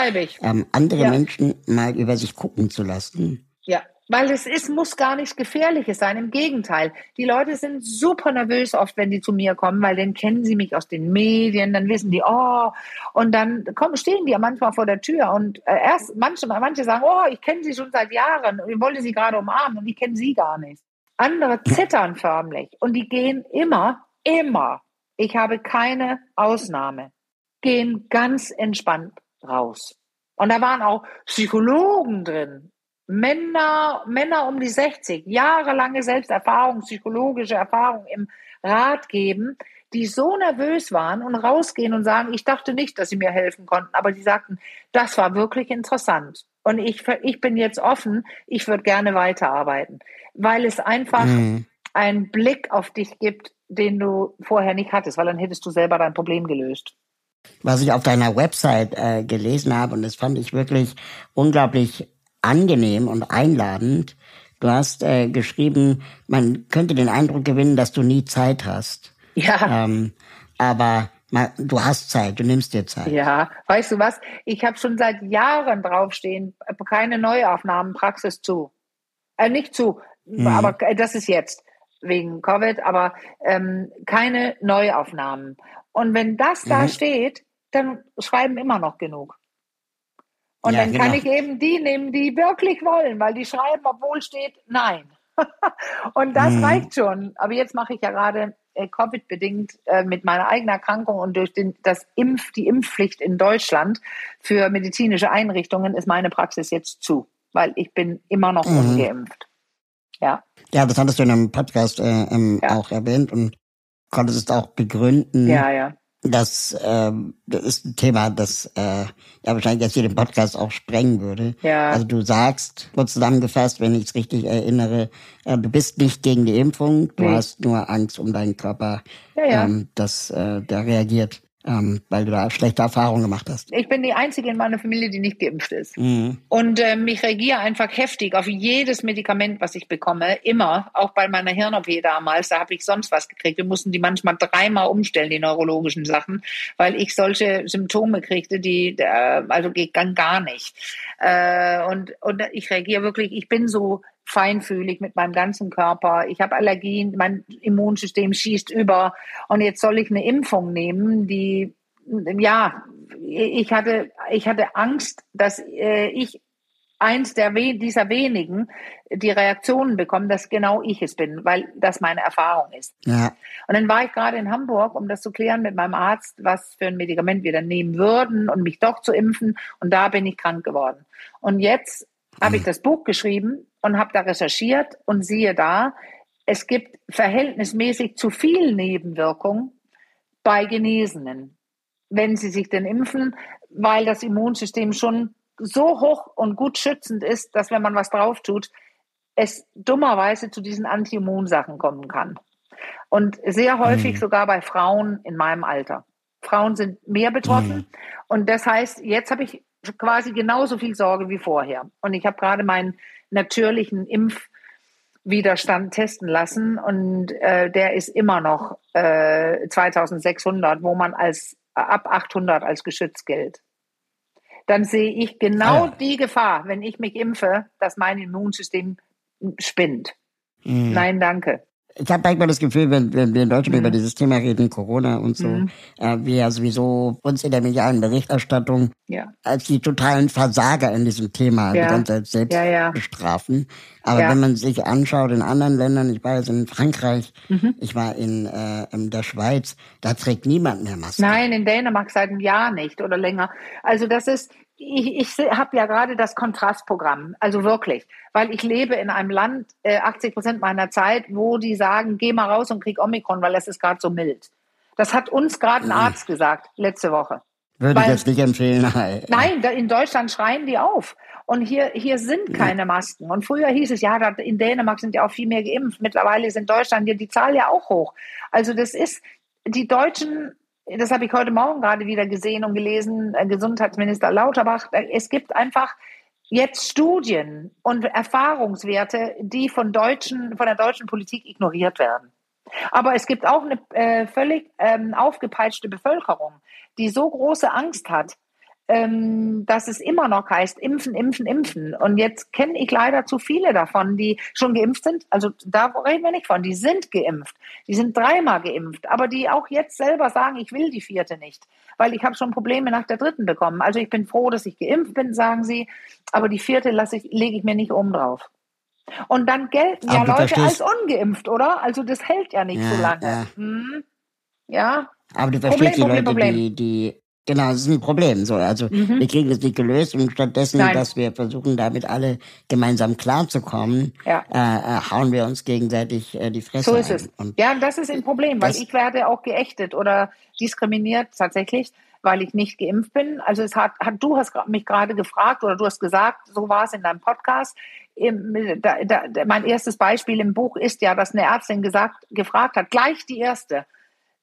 ähm, andere ja. Menschen mal über sich gucken zu lassen. Ja, weil es ist, muss gar nichts Gefährliches sein. Im Gegenteil. Die Leute sind super nervös oft, wenn die zu mir kommen, weil dann kennen sie mich aus den Medien, dann wissen die, oh, und dann kommen, stehen die ja manchmal vor der Tür und äh, erst, manche, manche sagen, oh, ich kenne sie schon seit Jahren und ich wollte sie gerade umarmen und ich kenne sie gar nicht. Andere zittern förmlich und die gehen immer, immer, ich habe keine Ausnahme, gehen ganz entspannt raus. Und da waren auch Psychologen drin, Männer, Männer um die 60, jahrelange Selbsterfahrung, psychologische Erfahrung im Rat geben, die so nervös waren und rausgehen und sagen, ich dachte nicht, dass sie mir helfen konnten, aber die sagten, das war wirklich interessant. Und ich, ich bin jetzt offen, ich würde gerne weiterarbeiten, weil es einfach mhm. einen Blick auf dich gibt, den du vorher nicht hattest, weil dann hättest du selber dein Problem gelöst. Was ich auf deiner Website äh, gelesen habe, und das fand ich wirklich unglaublich angenehm und einladend. Du hast äh, geschrieben, man könnte den Eindruck gewinnen, dass du nie Zeit hast. Ja. Ähm, aber mal, du hast Zeit, du nimmst dir Zeit. Ja, weißt du was? Ich habe schon seit Jahren draufstehen, keine Neuaufnahmen, Praxis zu. Äh, nicht zu, mhm. aber das ist jetzt wegen Covid, aber ähm, keine Neuaufnahmen. Und wenn das mhm. da steht, dann schreiben immer noch genug. Und ja, dann genau. kann ich eben die nehmen, die wirklich wollen, weil die schreiben, obwohl steht Nein. und das mhm. reicht schon. Aber jetzt mache ich ja gerade äh, Covid-bedingt äh, mit meiner eigenen Erkrankung und durch den, das Impf, die Impfpflicht in Deutschland für medizinische Einrichtungen ist meine Praxis jetzt zu, weil ich bin immer noch mhm. ungeimpft. Ja. Ja, das hattest du in einem Podcast äh, ähm, ja. auch erwähnt und konntest es auch begründen. Ja, ja. Das, ähm, das ist ein Thema, das äh, ja wahrscheinlich jetzt hier den Podcast auch sprengen würde. Ja. Also du sagst, kurz zusammengefasst, wenn ich es richtig erinnere, äh, du bist nicht gegen die Impfung, du nee. hast nur Angst um deinen Körper, ja, ja. Ähm, dass äh, der reagiert ähm, weil du da schlechte Erfahrungen gemacht hast. Ich bin die Einzige in meiner Familie, die nicht geimpft ist. Mhm. Und ähm, ich reagiere einfach heftig auf jedes Medikament, was ich bekomme. Immer, auch bei meiner Hirn-OP damals, da habe ich sonst was gekriegt. Wir mussten die manchmal dreimal umstellen, die neurologischen Sachen, weil ich solche Symptome kriegte, die, äh, also geht gar nicht. Äh, und, und ich reagiere wirklich, ich bin so feinfühlig mit meinem ganzen Körper. Ich habe Allergien, mein Immunsystem schießt über und jetzt soll ich eine Impfung nehmen, die ja, ich hatte ich hatte Angst, dass äh, ich eins der we dieser wenigen die Reaktionen bekomme, dass genau ich es bin, weil das meine Erfahrung ist. Ja. Und dann war ich gerade in Hamburg, um das zu klären mit meinem Arzt, was für ein Medikament wir dann nehmen würden und mich doch zu impfen. Und da bin ich krank geworden. Und jetzt habe ich mhm. das Buch geschrieben und habe da recherchiert und siehe da, es gibt verhältnismäßig zu viel Nebenwirkungen bei Genesenen, wenn sie sich denn impfen, weil das Immunsystem schon so hoch und gut schützend ist, dass wenn man was drauf tut, es dummerweise zu diesen Anti-Immunsachen kommen kann. Und sehr häufig mhm. sogar bei Frauen in meinem Alter. Frauen sind mehr betroffen. Mhm. Und das heißt, jetzt habe ich quasi genauso viel Sorge wie vorher. Und ich habe gerade meinen natürlichen Impfwiderstand testen lassen und äh, der ist immer noch äh, 2600, wo man als ab 800 als geschützt gilt. Dann sehe ich genau ah, ja. die Gefahr, wenn ich mich impfe, dass mein Immunsystem spinnt. Mhm. Nein, danke. Ich habe manchmal das Gefühl, wenn, wenn wir in Deutschland mhm. über dieses Thema reden, Corona und so, mhm. äh, wir ja sowieso uns in der medialen Berichterstattung ja. als die totalen Versager in diesem Thema ja. die ganze Zeit selbst ja, bestrafen. Aber wenn man sich anschaut in anderen Ländern, ich war jetzt in Frankreich, mhm. ich war in, äh, in der Schweiz, da trägt niemand mehr Maske. Nein, in Dänemark seit einem Jahr nicht oder länger. Also das ist, ich, ich habe ja gerade das Kontrastprogramm, also wirklich, weil ich lebe in einem Land, äh, 80 Prozent meiner Zeit, wo die sagen, geh mal raus und krieg Omikron, weil es ist gerade so mild. Das hat uns gerade ein Arzt gesagt letzte Woche. Würde weil, ich jetzt nicht empfehlen. Nein, in Deutschland schreien die auf. Und hier, hier sind keine Masken. Und früher hieß es, ja, in Dänemark sind ja auch viel mehr geimpft. Mittlerweile ist in Deutschland die Zahl ja auch hoch. Also das ist, die Deutschen das habe ich heute Morgen gerade wieder gesehen und gelesen, äh, Gesundheitsminister Lauterbach, äh, es gibt einfach jetzt Studien und Erfahrungswerte, die von deutschen, von der deutschen Politik ignoriert werden. Aber es gibt auch eine äh, völlig ähm, aufgepeitschte Bevölkerung, die so große Angst hat, ähm, dass es immer noch heißt, impfen, impfen, impfen. Und jetzt kenne ich leider zu viele davon, die schon geimpft sind. Also da reden wir nicht von, die sind geimpft. Die sind dreimal geimpft, aber die auch jetzt selber sagen, ich will die vierte nicht, weil ich habe schon Probleme nach der dritten bekommen. Also ich bin froh, dass ich geimpft bin, sagen sie, aber die vierte lasse ich, lege ich mir nicht oben drauf. Und dann gelten aber ja Leute als ungeimpft, oder? Also das hält ja nicht ja, so lange. Ja. Hm. ja. Aber du verstehst Problem, die Leute, Problem. die, die Genau, das ist ein Problem. So, also mhm. wir kriegen das nicht gelöst und stattdessen, Nein. dass wir versuchen, damit alle gemeinsam klarzukommen, ja. äh, äh, hauen wir uns gegenseitig äh, die Fresse. So ist es. Und ja, das ist ein Problem, weil ich werde auch geächtet oder diskriminiert tatsächlich, weil ich nicht geimpft bin. Also es hat, hat du hast mich gerade gefragt oder du hast gesagt, so war es in deinem Podcast. Da, da, mein erstes Beispiel im Buch ist ja, dass eine Ärztin gesagt, gefragt hat, gleich die erste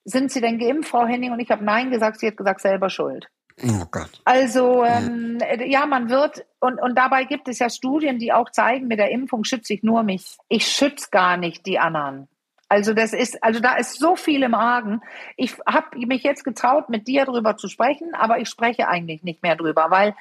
sind Sie denn geimpft, Frau Henning? Und ich habe Nein gesagt. Sie hat gesagt, selber schuld. Oh Gott. Also ähm, ja, man wird und und dabei gibt es ja Studien, die auch zeigen, mit der Impfung schütze ich nur mich. Ich schütze gar nicht die anderen. Also das ist, also da ist so viel im Argen. Ich habe mich jetzt getraut, mit dir drüber zu sprechen, aber ich spreche eigentlich nicht mehr drüber, weil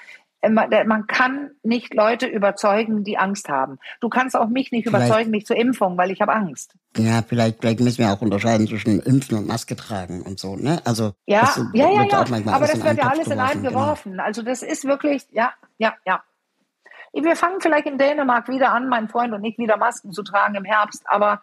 man kann nicht Leute überzeugen, die Angst haben. Du kannst auch mich nicht vielleicht, überzeugen, mich zur Impfung, weil ich habe Angst. Ja, vielleicht, vielleicht müssen wir auch unterscheiden zwischen Impfen und Maske tragen und so, ne? Also ja, das ja, ja, ja. aber das wird ja alles in einen geworfen. Genau. Also das ist wirklich, ja, ja, ja. Wir fangen vielleicht in Dänemark wieder an, mein Freund und ich wieder Masken zu tragen im Herbst, aber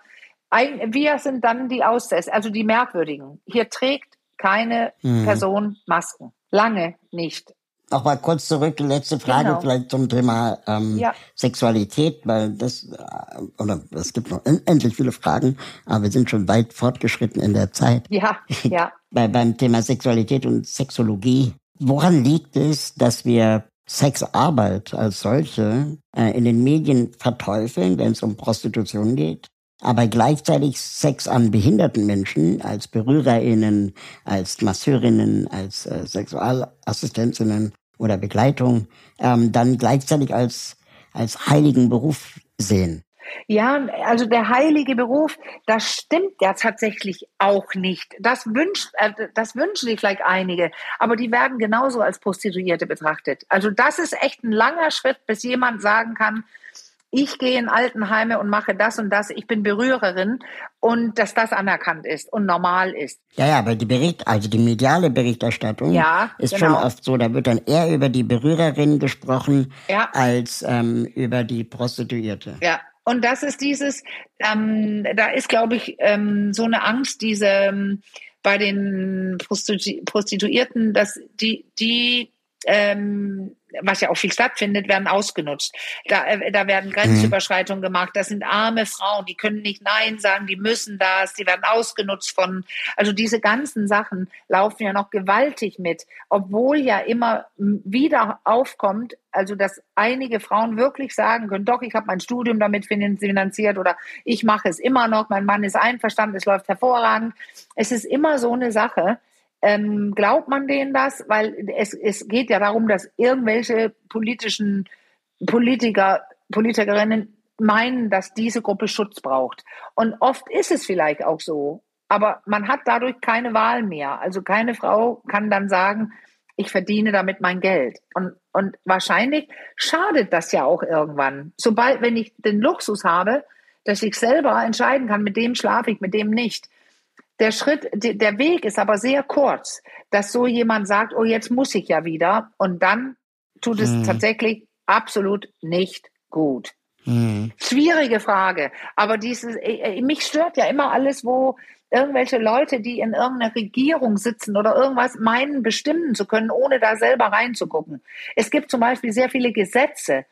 ein, wir sind dann die Aussätze, also die Merkwürdigen. Hier trägt keine hm. Person Masken. Lange nicht. Noch mal kurz zurück, letzte Frage genau. vielleicht zum Thema ähm, ja. Sexualität, weil das, äh, oder es gibt noch endlich viele Fragen, aber wir sind schon weit fortgeschritten in der Zeit. Ja, ja. Bei, beim Thema Sexualität und Sexologie. Woran liegt es, dass wir Sexarbeit als solche äh, in den Medien verteufeln, wenn es um Prostitution geht? aber gleichzeitig Sex an behinderten Menschen als BerührerInnen, als Masseurinnen, als äh, Sexualassistenzinnen oder Begleitung ähm, dann gleichzeitig als, als heiligen Beruf sehen. Ja, also der heilige Beruf, das stimmt ja tatsächlich auch nicht. Das wünscht, äh, das wünschen sich vielleicht einige, aber die werden genauso als Prostituierte betrachtet. Also das ist echt ein langer Schritt, bis jemand sagen kann, ich gehe in Altenheime und mache das und das, ich bin Berührerin und dass das anerkannt ist und normal ist. Ja, ja, aber die Bericht, also die mediale Berichterstattung ja, ist genau. schon oft so, da wird dann eher über die Berührerin gesprochen ja. als ähm, über die Prostituierte. Ja, und das ist dieses, ähm, da ist, glaube ich, ähm, so eine Angst, diese ähm, bei den Prostitu Prostituierten, dass die, die ähm, was ja auch viel stattfindet, werden ausgenutzt. Da, äh, da werden Grenzüberschreitungen gemacht. Das sind arme Frauen, die können nicht Nein sagen, die müssen das, die werden ausgenutzt von, also diese ganzen Sachen laufen ja noch gewaltig mit, obwohl ja immer wieder aufkommt, also dass einige Frauen wirklich sagen können, doch, ich habe mein Studium damit finanziert oder ich mache es immer noch, mein Mann ist einverstanden, es läuft hervorragend. Es ist immer so eine Sache, ähm, glaubt man denen das? Weil es, es geht ja darum, dass irgendwelche politischen Politiker, Politikerinnen meinen, dass diese Gruppe Schutz braucht. Und oft ist es vielleicht auch so. Aber man hat dadurch keine Wahl mehr. Also keine Frau kann dann sagen, ich verdiene damit mein Geld. Und, und wahrscheinlich schadet das ja auch irgendwann. Sobald, wenn ich den Luxus habe, dass ich selber entscheiden kann, mit dem schlafe ich, mit dem nicht. Der Schritt, der Weg ist aber sehr kurz, dass so jemand sagt, oh, jetzt muss ich ja wieder. Und dann tut es mhm. tatsächlich absolut nicht gut. Mhm. Schwierige Frage. Aber dieses, äh, äh, mich stört ja immer alles, wo irgendwelche Leute, die in irgendeiner Regierung sitzen oder irgendwas meinen, bestimmen zu können, ohne da selber reinzugucken. Es gibt zum Beispiel sehr viele Gesetze,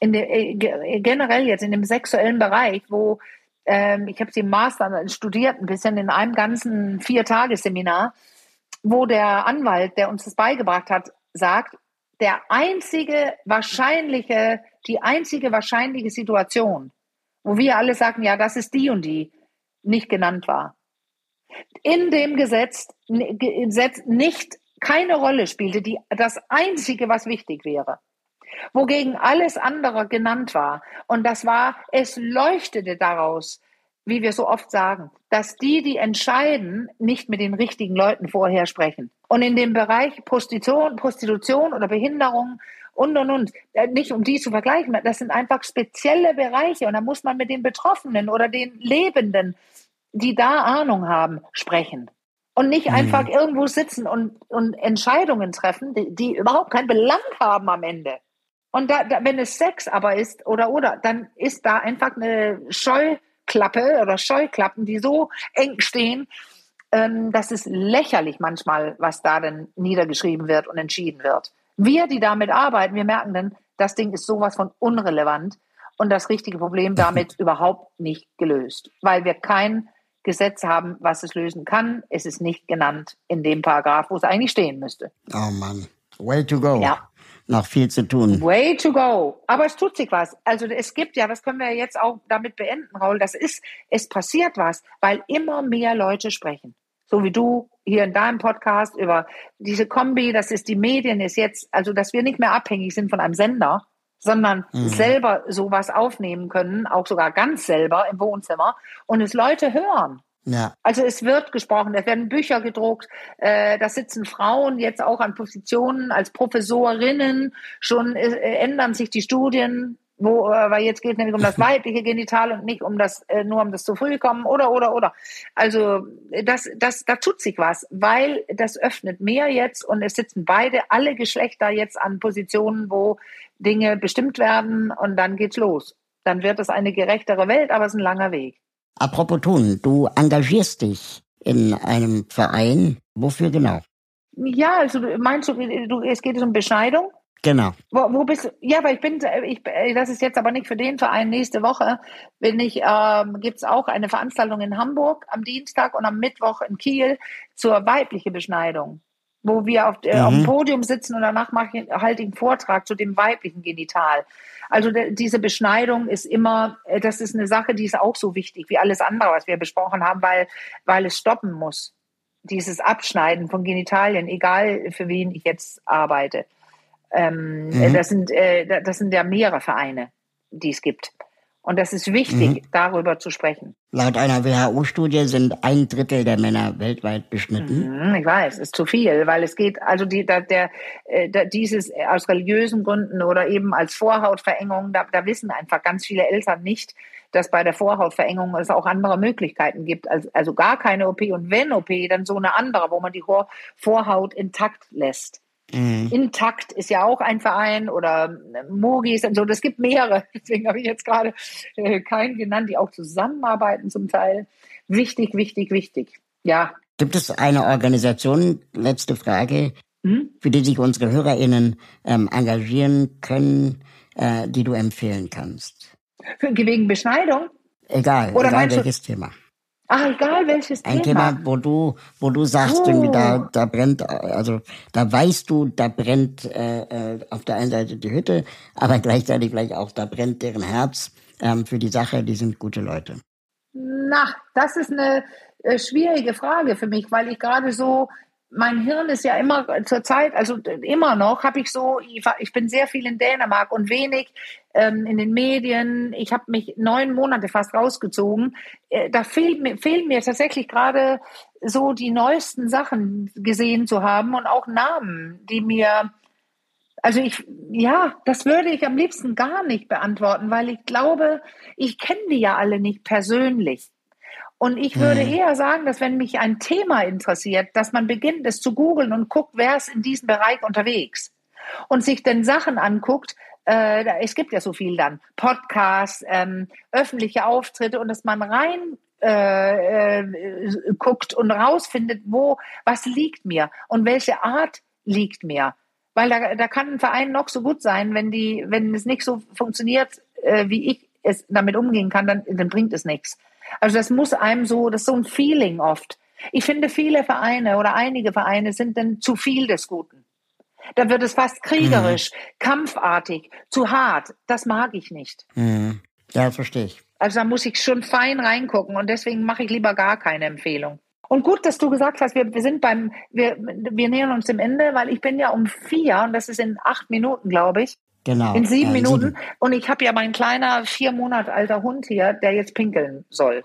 in der, äh, generell jetzt in dem sexuellen Bereich, wo ähm, ich habe sie im Master studiert, ein bisschen in einem ganzen Vier-Tage-Seminar, wo der Anwalt, der uns das beigebracht hat, sagt, der einzige wahrscheinliche, die einzige wahrscheinliche Situation, wo wir alle sagen, ja, das ist die und die, nicht genannt war. In dem Gesetz, Gesetz nicht keine Rolle spielte, die, das einzige, was wichtig wäre wogegen alles andere genannt war. Und das war, es leuchtete daraus, wie wir so oft sagen, dass die, die entscheiden, nicht mit den richtigen Leuten vorher sprechen. Und in dem Bereich Prostitution, Prostitution oder Behinderung und, und, und, äh, nicht um die zu vergleichen, das sind einfach spezielle Bereiche und da muss man mit den Betroffenen oder den Lebenden, die da Ahnung haben, sprechen. Und nicht mhm. einfach irgendwo sitzen und, und Entscheidungen treffen, die, die überhaupt keinen Belang haben am Ende. Und da, da, wenn es Sex aber ist oder oder, dann ist da einfach eine Scheuklappe oder Scheuklappen, die so eng stehen, ähm, das ist lächerlich manchmal, was da denn niedergeschrieben wird und entschieden wird. Wir, die damit arbeiten, wir merken dann, das Ding ist sowas von unrelevant und das richtige Problem damit überhaupt nicht gelöst, weil wir kein Gesetz haben, was es lösen kann. Es ist nicht genannt in dem Paragraph, wo es eigentlich stehen müsste. Oh Mann, way to go. Ja noch viel zu tun. Way to go. Aber es tut sich was. Also es gibt ja, das können wir jetzt auch damit beenden, Raul, das ist, es passiert was, weil immer mehr Leute sprechen. So wie du hier in deinem Podcast über diese Kombi, das ist die Medien, ist jetzt, also dass wir nicht mehr abhängig sind von einem Sender, sondern mhm. selber sowas aufnehmen können, auch sogar ganz selber im Wohnzimmer und es Leute hören. Ja. Also es wird gesprochen, es werden Bücher gedruckt, äh, da sitzen Frauen jetzt auch an Positionen als Professorinnen, schon äh, ändern sich die Studien, wo, äh, weil jetzt geht es nämlich um das weibliche Genital und nicht um das, äh, nur um das zu früh kommen oder, oder, oder. Also das, das, da tut sich was, weil das öffnet mehr jetzt und es sitzen beide, alle Geschlechter jetzt an Positionen, wo Dinge bestimmt werden und dann geht's los. Dann wird es eine gerechtere Welt, aber es ist ein langer Weg. Apropos tun, du engagierst dich in einem Verein. Wofür genau? Ja, also meinst du, du es geht um Beschneidung? Genau. Wo, wo bist du? Ja, weil ich bin, ich, das ist jetzt aber nicht für den Verein. Nächste Woche bin ich, ähm, gibt auch eine Veranstaltung in Hamburg am Dienstag und am Mittwoch in Kiel zur weiblichen Beschneidung wo wir auf, äh, mhm. auf dem Podium sitzen und danach mache ich halt den Vortrag zu dem weiblichen Genital. Also diese Beschneidung ist immer, äh, das ist eine Sache, die ist auch so wichtig wie alles andere, was wir besprochen haben, weil, weil es stoppen muss. Dieses Abschneiden von Genitalien, egal für wen ich jetzt arbeite. Ähm, mhm. das, sind, äh, das sind ja mehrere Vereine, die es gibt. Und das ist wichtig, mhm. darüber zu sprechen. Laut einer WHO-Studie sind ein Drittel der Männer weltweit beschnitten. Mhm, ich weiß, ist zu viel, weil es geht, also die, da, der, äh, da, dieses aus religiösen Gründen oder eben als Vorhautverengung, da, da wissen einfach ganz viele Eltern nicht, dass bei der Vorhautverengung es auch andere Möglichkeiten gibt. Also, also gar keine OP und wenn OP, dann so eine andere, wo man die Vorhaut intakt lässt. Mhm. Intakt ist ja auch ein Verein oder Mogis und so. Das gibt mehrere. Deswegen habe ich jetzt gerade äh, keinen genannt, die auch zusammenarbeiten zum Teil. Wichtig, wichtig, wichtig. Ja. Gibt es eine Organisation, letzte Frage, hm? für die sich unsere HörerInnen ähm, engagieren können, äh, die du empfehlen kannst? Für, wegen Beschneidung? Egal, Oder egal welches du, Thema. Ah, egal welches Ein Thema. Thema, wo du, wo du sagst, oh. da, da brennt, also da weißt du, da brennt äh, äh, auf der einen Seite die Hütte, aber gleichzeitig vielleicht auch, da brennt deren Herz ähm, für die Sache, die sind gute Leute. Na, das ist eine äh, schwierige Frage für mich, weil ich gerade so mein Hirn ist ja immer zur Zeit, also immer noch, habe ich so, ich bin sehr viel in Dänemark und wenig ähm, in den Medien. Ich habe mich neun Monate fast rausgezogen. Äh, da fehlt mir, fehlen mir tatsächlich gerade so die neuesten Sachen gesehen zu haben und auch Namen, die mir Also ich, ja, das würde ich am liebsten gar nicht beantworten, weil ich glaube, ich kenne die ja alle nicht persönlich. Und ich würde hm. eher sagen, dass wenn mich ein Thema interessiert, dass man beginnt, es zu googeln und guckt, wer ist in diesem Bereich unterwegs. Und sich dann Sachen anguckt, äh, es gibt ja so viel dann, Podcasts, ähm, öffentliche Auftritte und dass man rein äh, äh, guckt und rausfindet, wo, was liegt mir und welche Art liegt mir. Weil da, da kann ein Verein noch so gut sein, wenn die, wenn es nicht so funktioniert, äh, wie ich es damit umgehen kann, dann, dann bringt es nichts. Also das muss einem so, das ist so ein Feeling oft. Ich finde, viele Vereine oder einige Vereine sind dann zu viel des Guten. Da wird es fast kriegerisch, mhm. kampfartig, zu hart. Das mag ich nicht. Mhm. Ja, verstehe ich. Also da muss ich schon fein reingucken und deswegen mache ich lieber gar keine Empfehlung. Und gut, dass du gesagt hast, wir, wir sind beim, wir, wir nähern uns dem Ende, weil ich bin ja um vier und das ist in acht Minuten, glaube ich. Genau. In sieben ja, Minuten. Sieben. Und ich habe ja mein kleiner, vier Monate alter Hund hier, der jetzt pinkeln soll.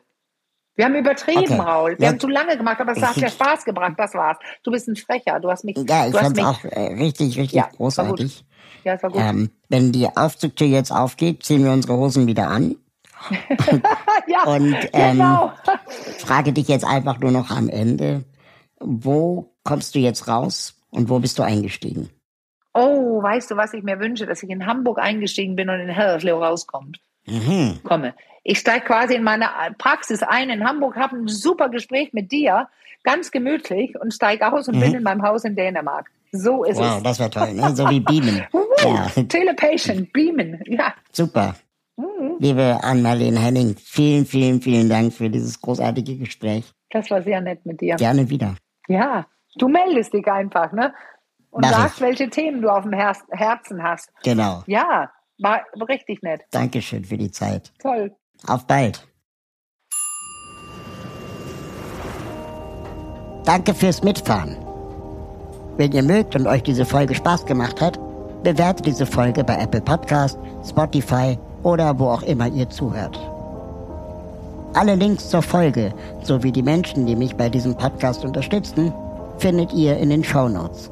Wir haben übertrieben, okay. Raul. Wir ja. haben zu lange gemacht, aber es hat ja Spaß gebracht. Das war's. Du bist ein Frecher. Du hast mich. Ja, ich fand auch äh, richtig, richtig ja, großartig. Ja, es war gut. Ähm, wenn die Aufzugtür jetzt aufgeht, ziehen wir unsere Hosen wieder an. ja, und ähm, genau. frage dich jetzt einfach nur noch am Ende, wo kommst du jetzt raus und wo bist du eingestiegen? Oh, weißt du, was ich mir wünsche, dass ich in Hamburg eingestiegen bin und in Hellerslev rauskommt. Mhm. Komme. Ich steige quasi in meine Praxis ein in Hamburg, habe ein super Gespräch mit dir, ganz gemütlich und steige aus und mhm. bin in meinem Haus in Dänemark. So ist wow, es. Wow, das wäre toll, ne? so wie Beamen. ja. Telepatient, Beamen, ja. Super. Mhm. Liebe Ann-Marlene Henning, vielen, vielen, vielen Dank für dieses großartige Gespräch. Das war sehr nett mit dir. Gerne wieder. Ja, du meldest dich einfach, ne? Und Mach sagst, ich. welche Themen du auf dem Her Herzen hast. Genau. Ja, war richtig nett. Dankeschön für die Zeit. Toll. Auf bald. Danke fürs Mitfahren. Wenn ihr mögt und euch diese Folge Spaß gemacht hat, bewertet diese Folge bei Apple Podcast, Spotify oder wo auch immer ihr zuhört. Alle Links zur Folge sowie die Menschen, die mich bei diesem Podcast unterstützen, findet ihr in den Show Notes.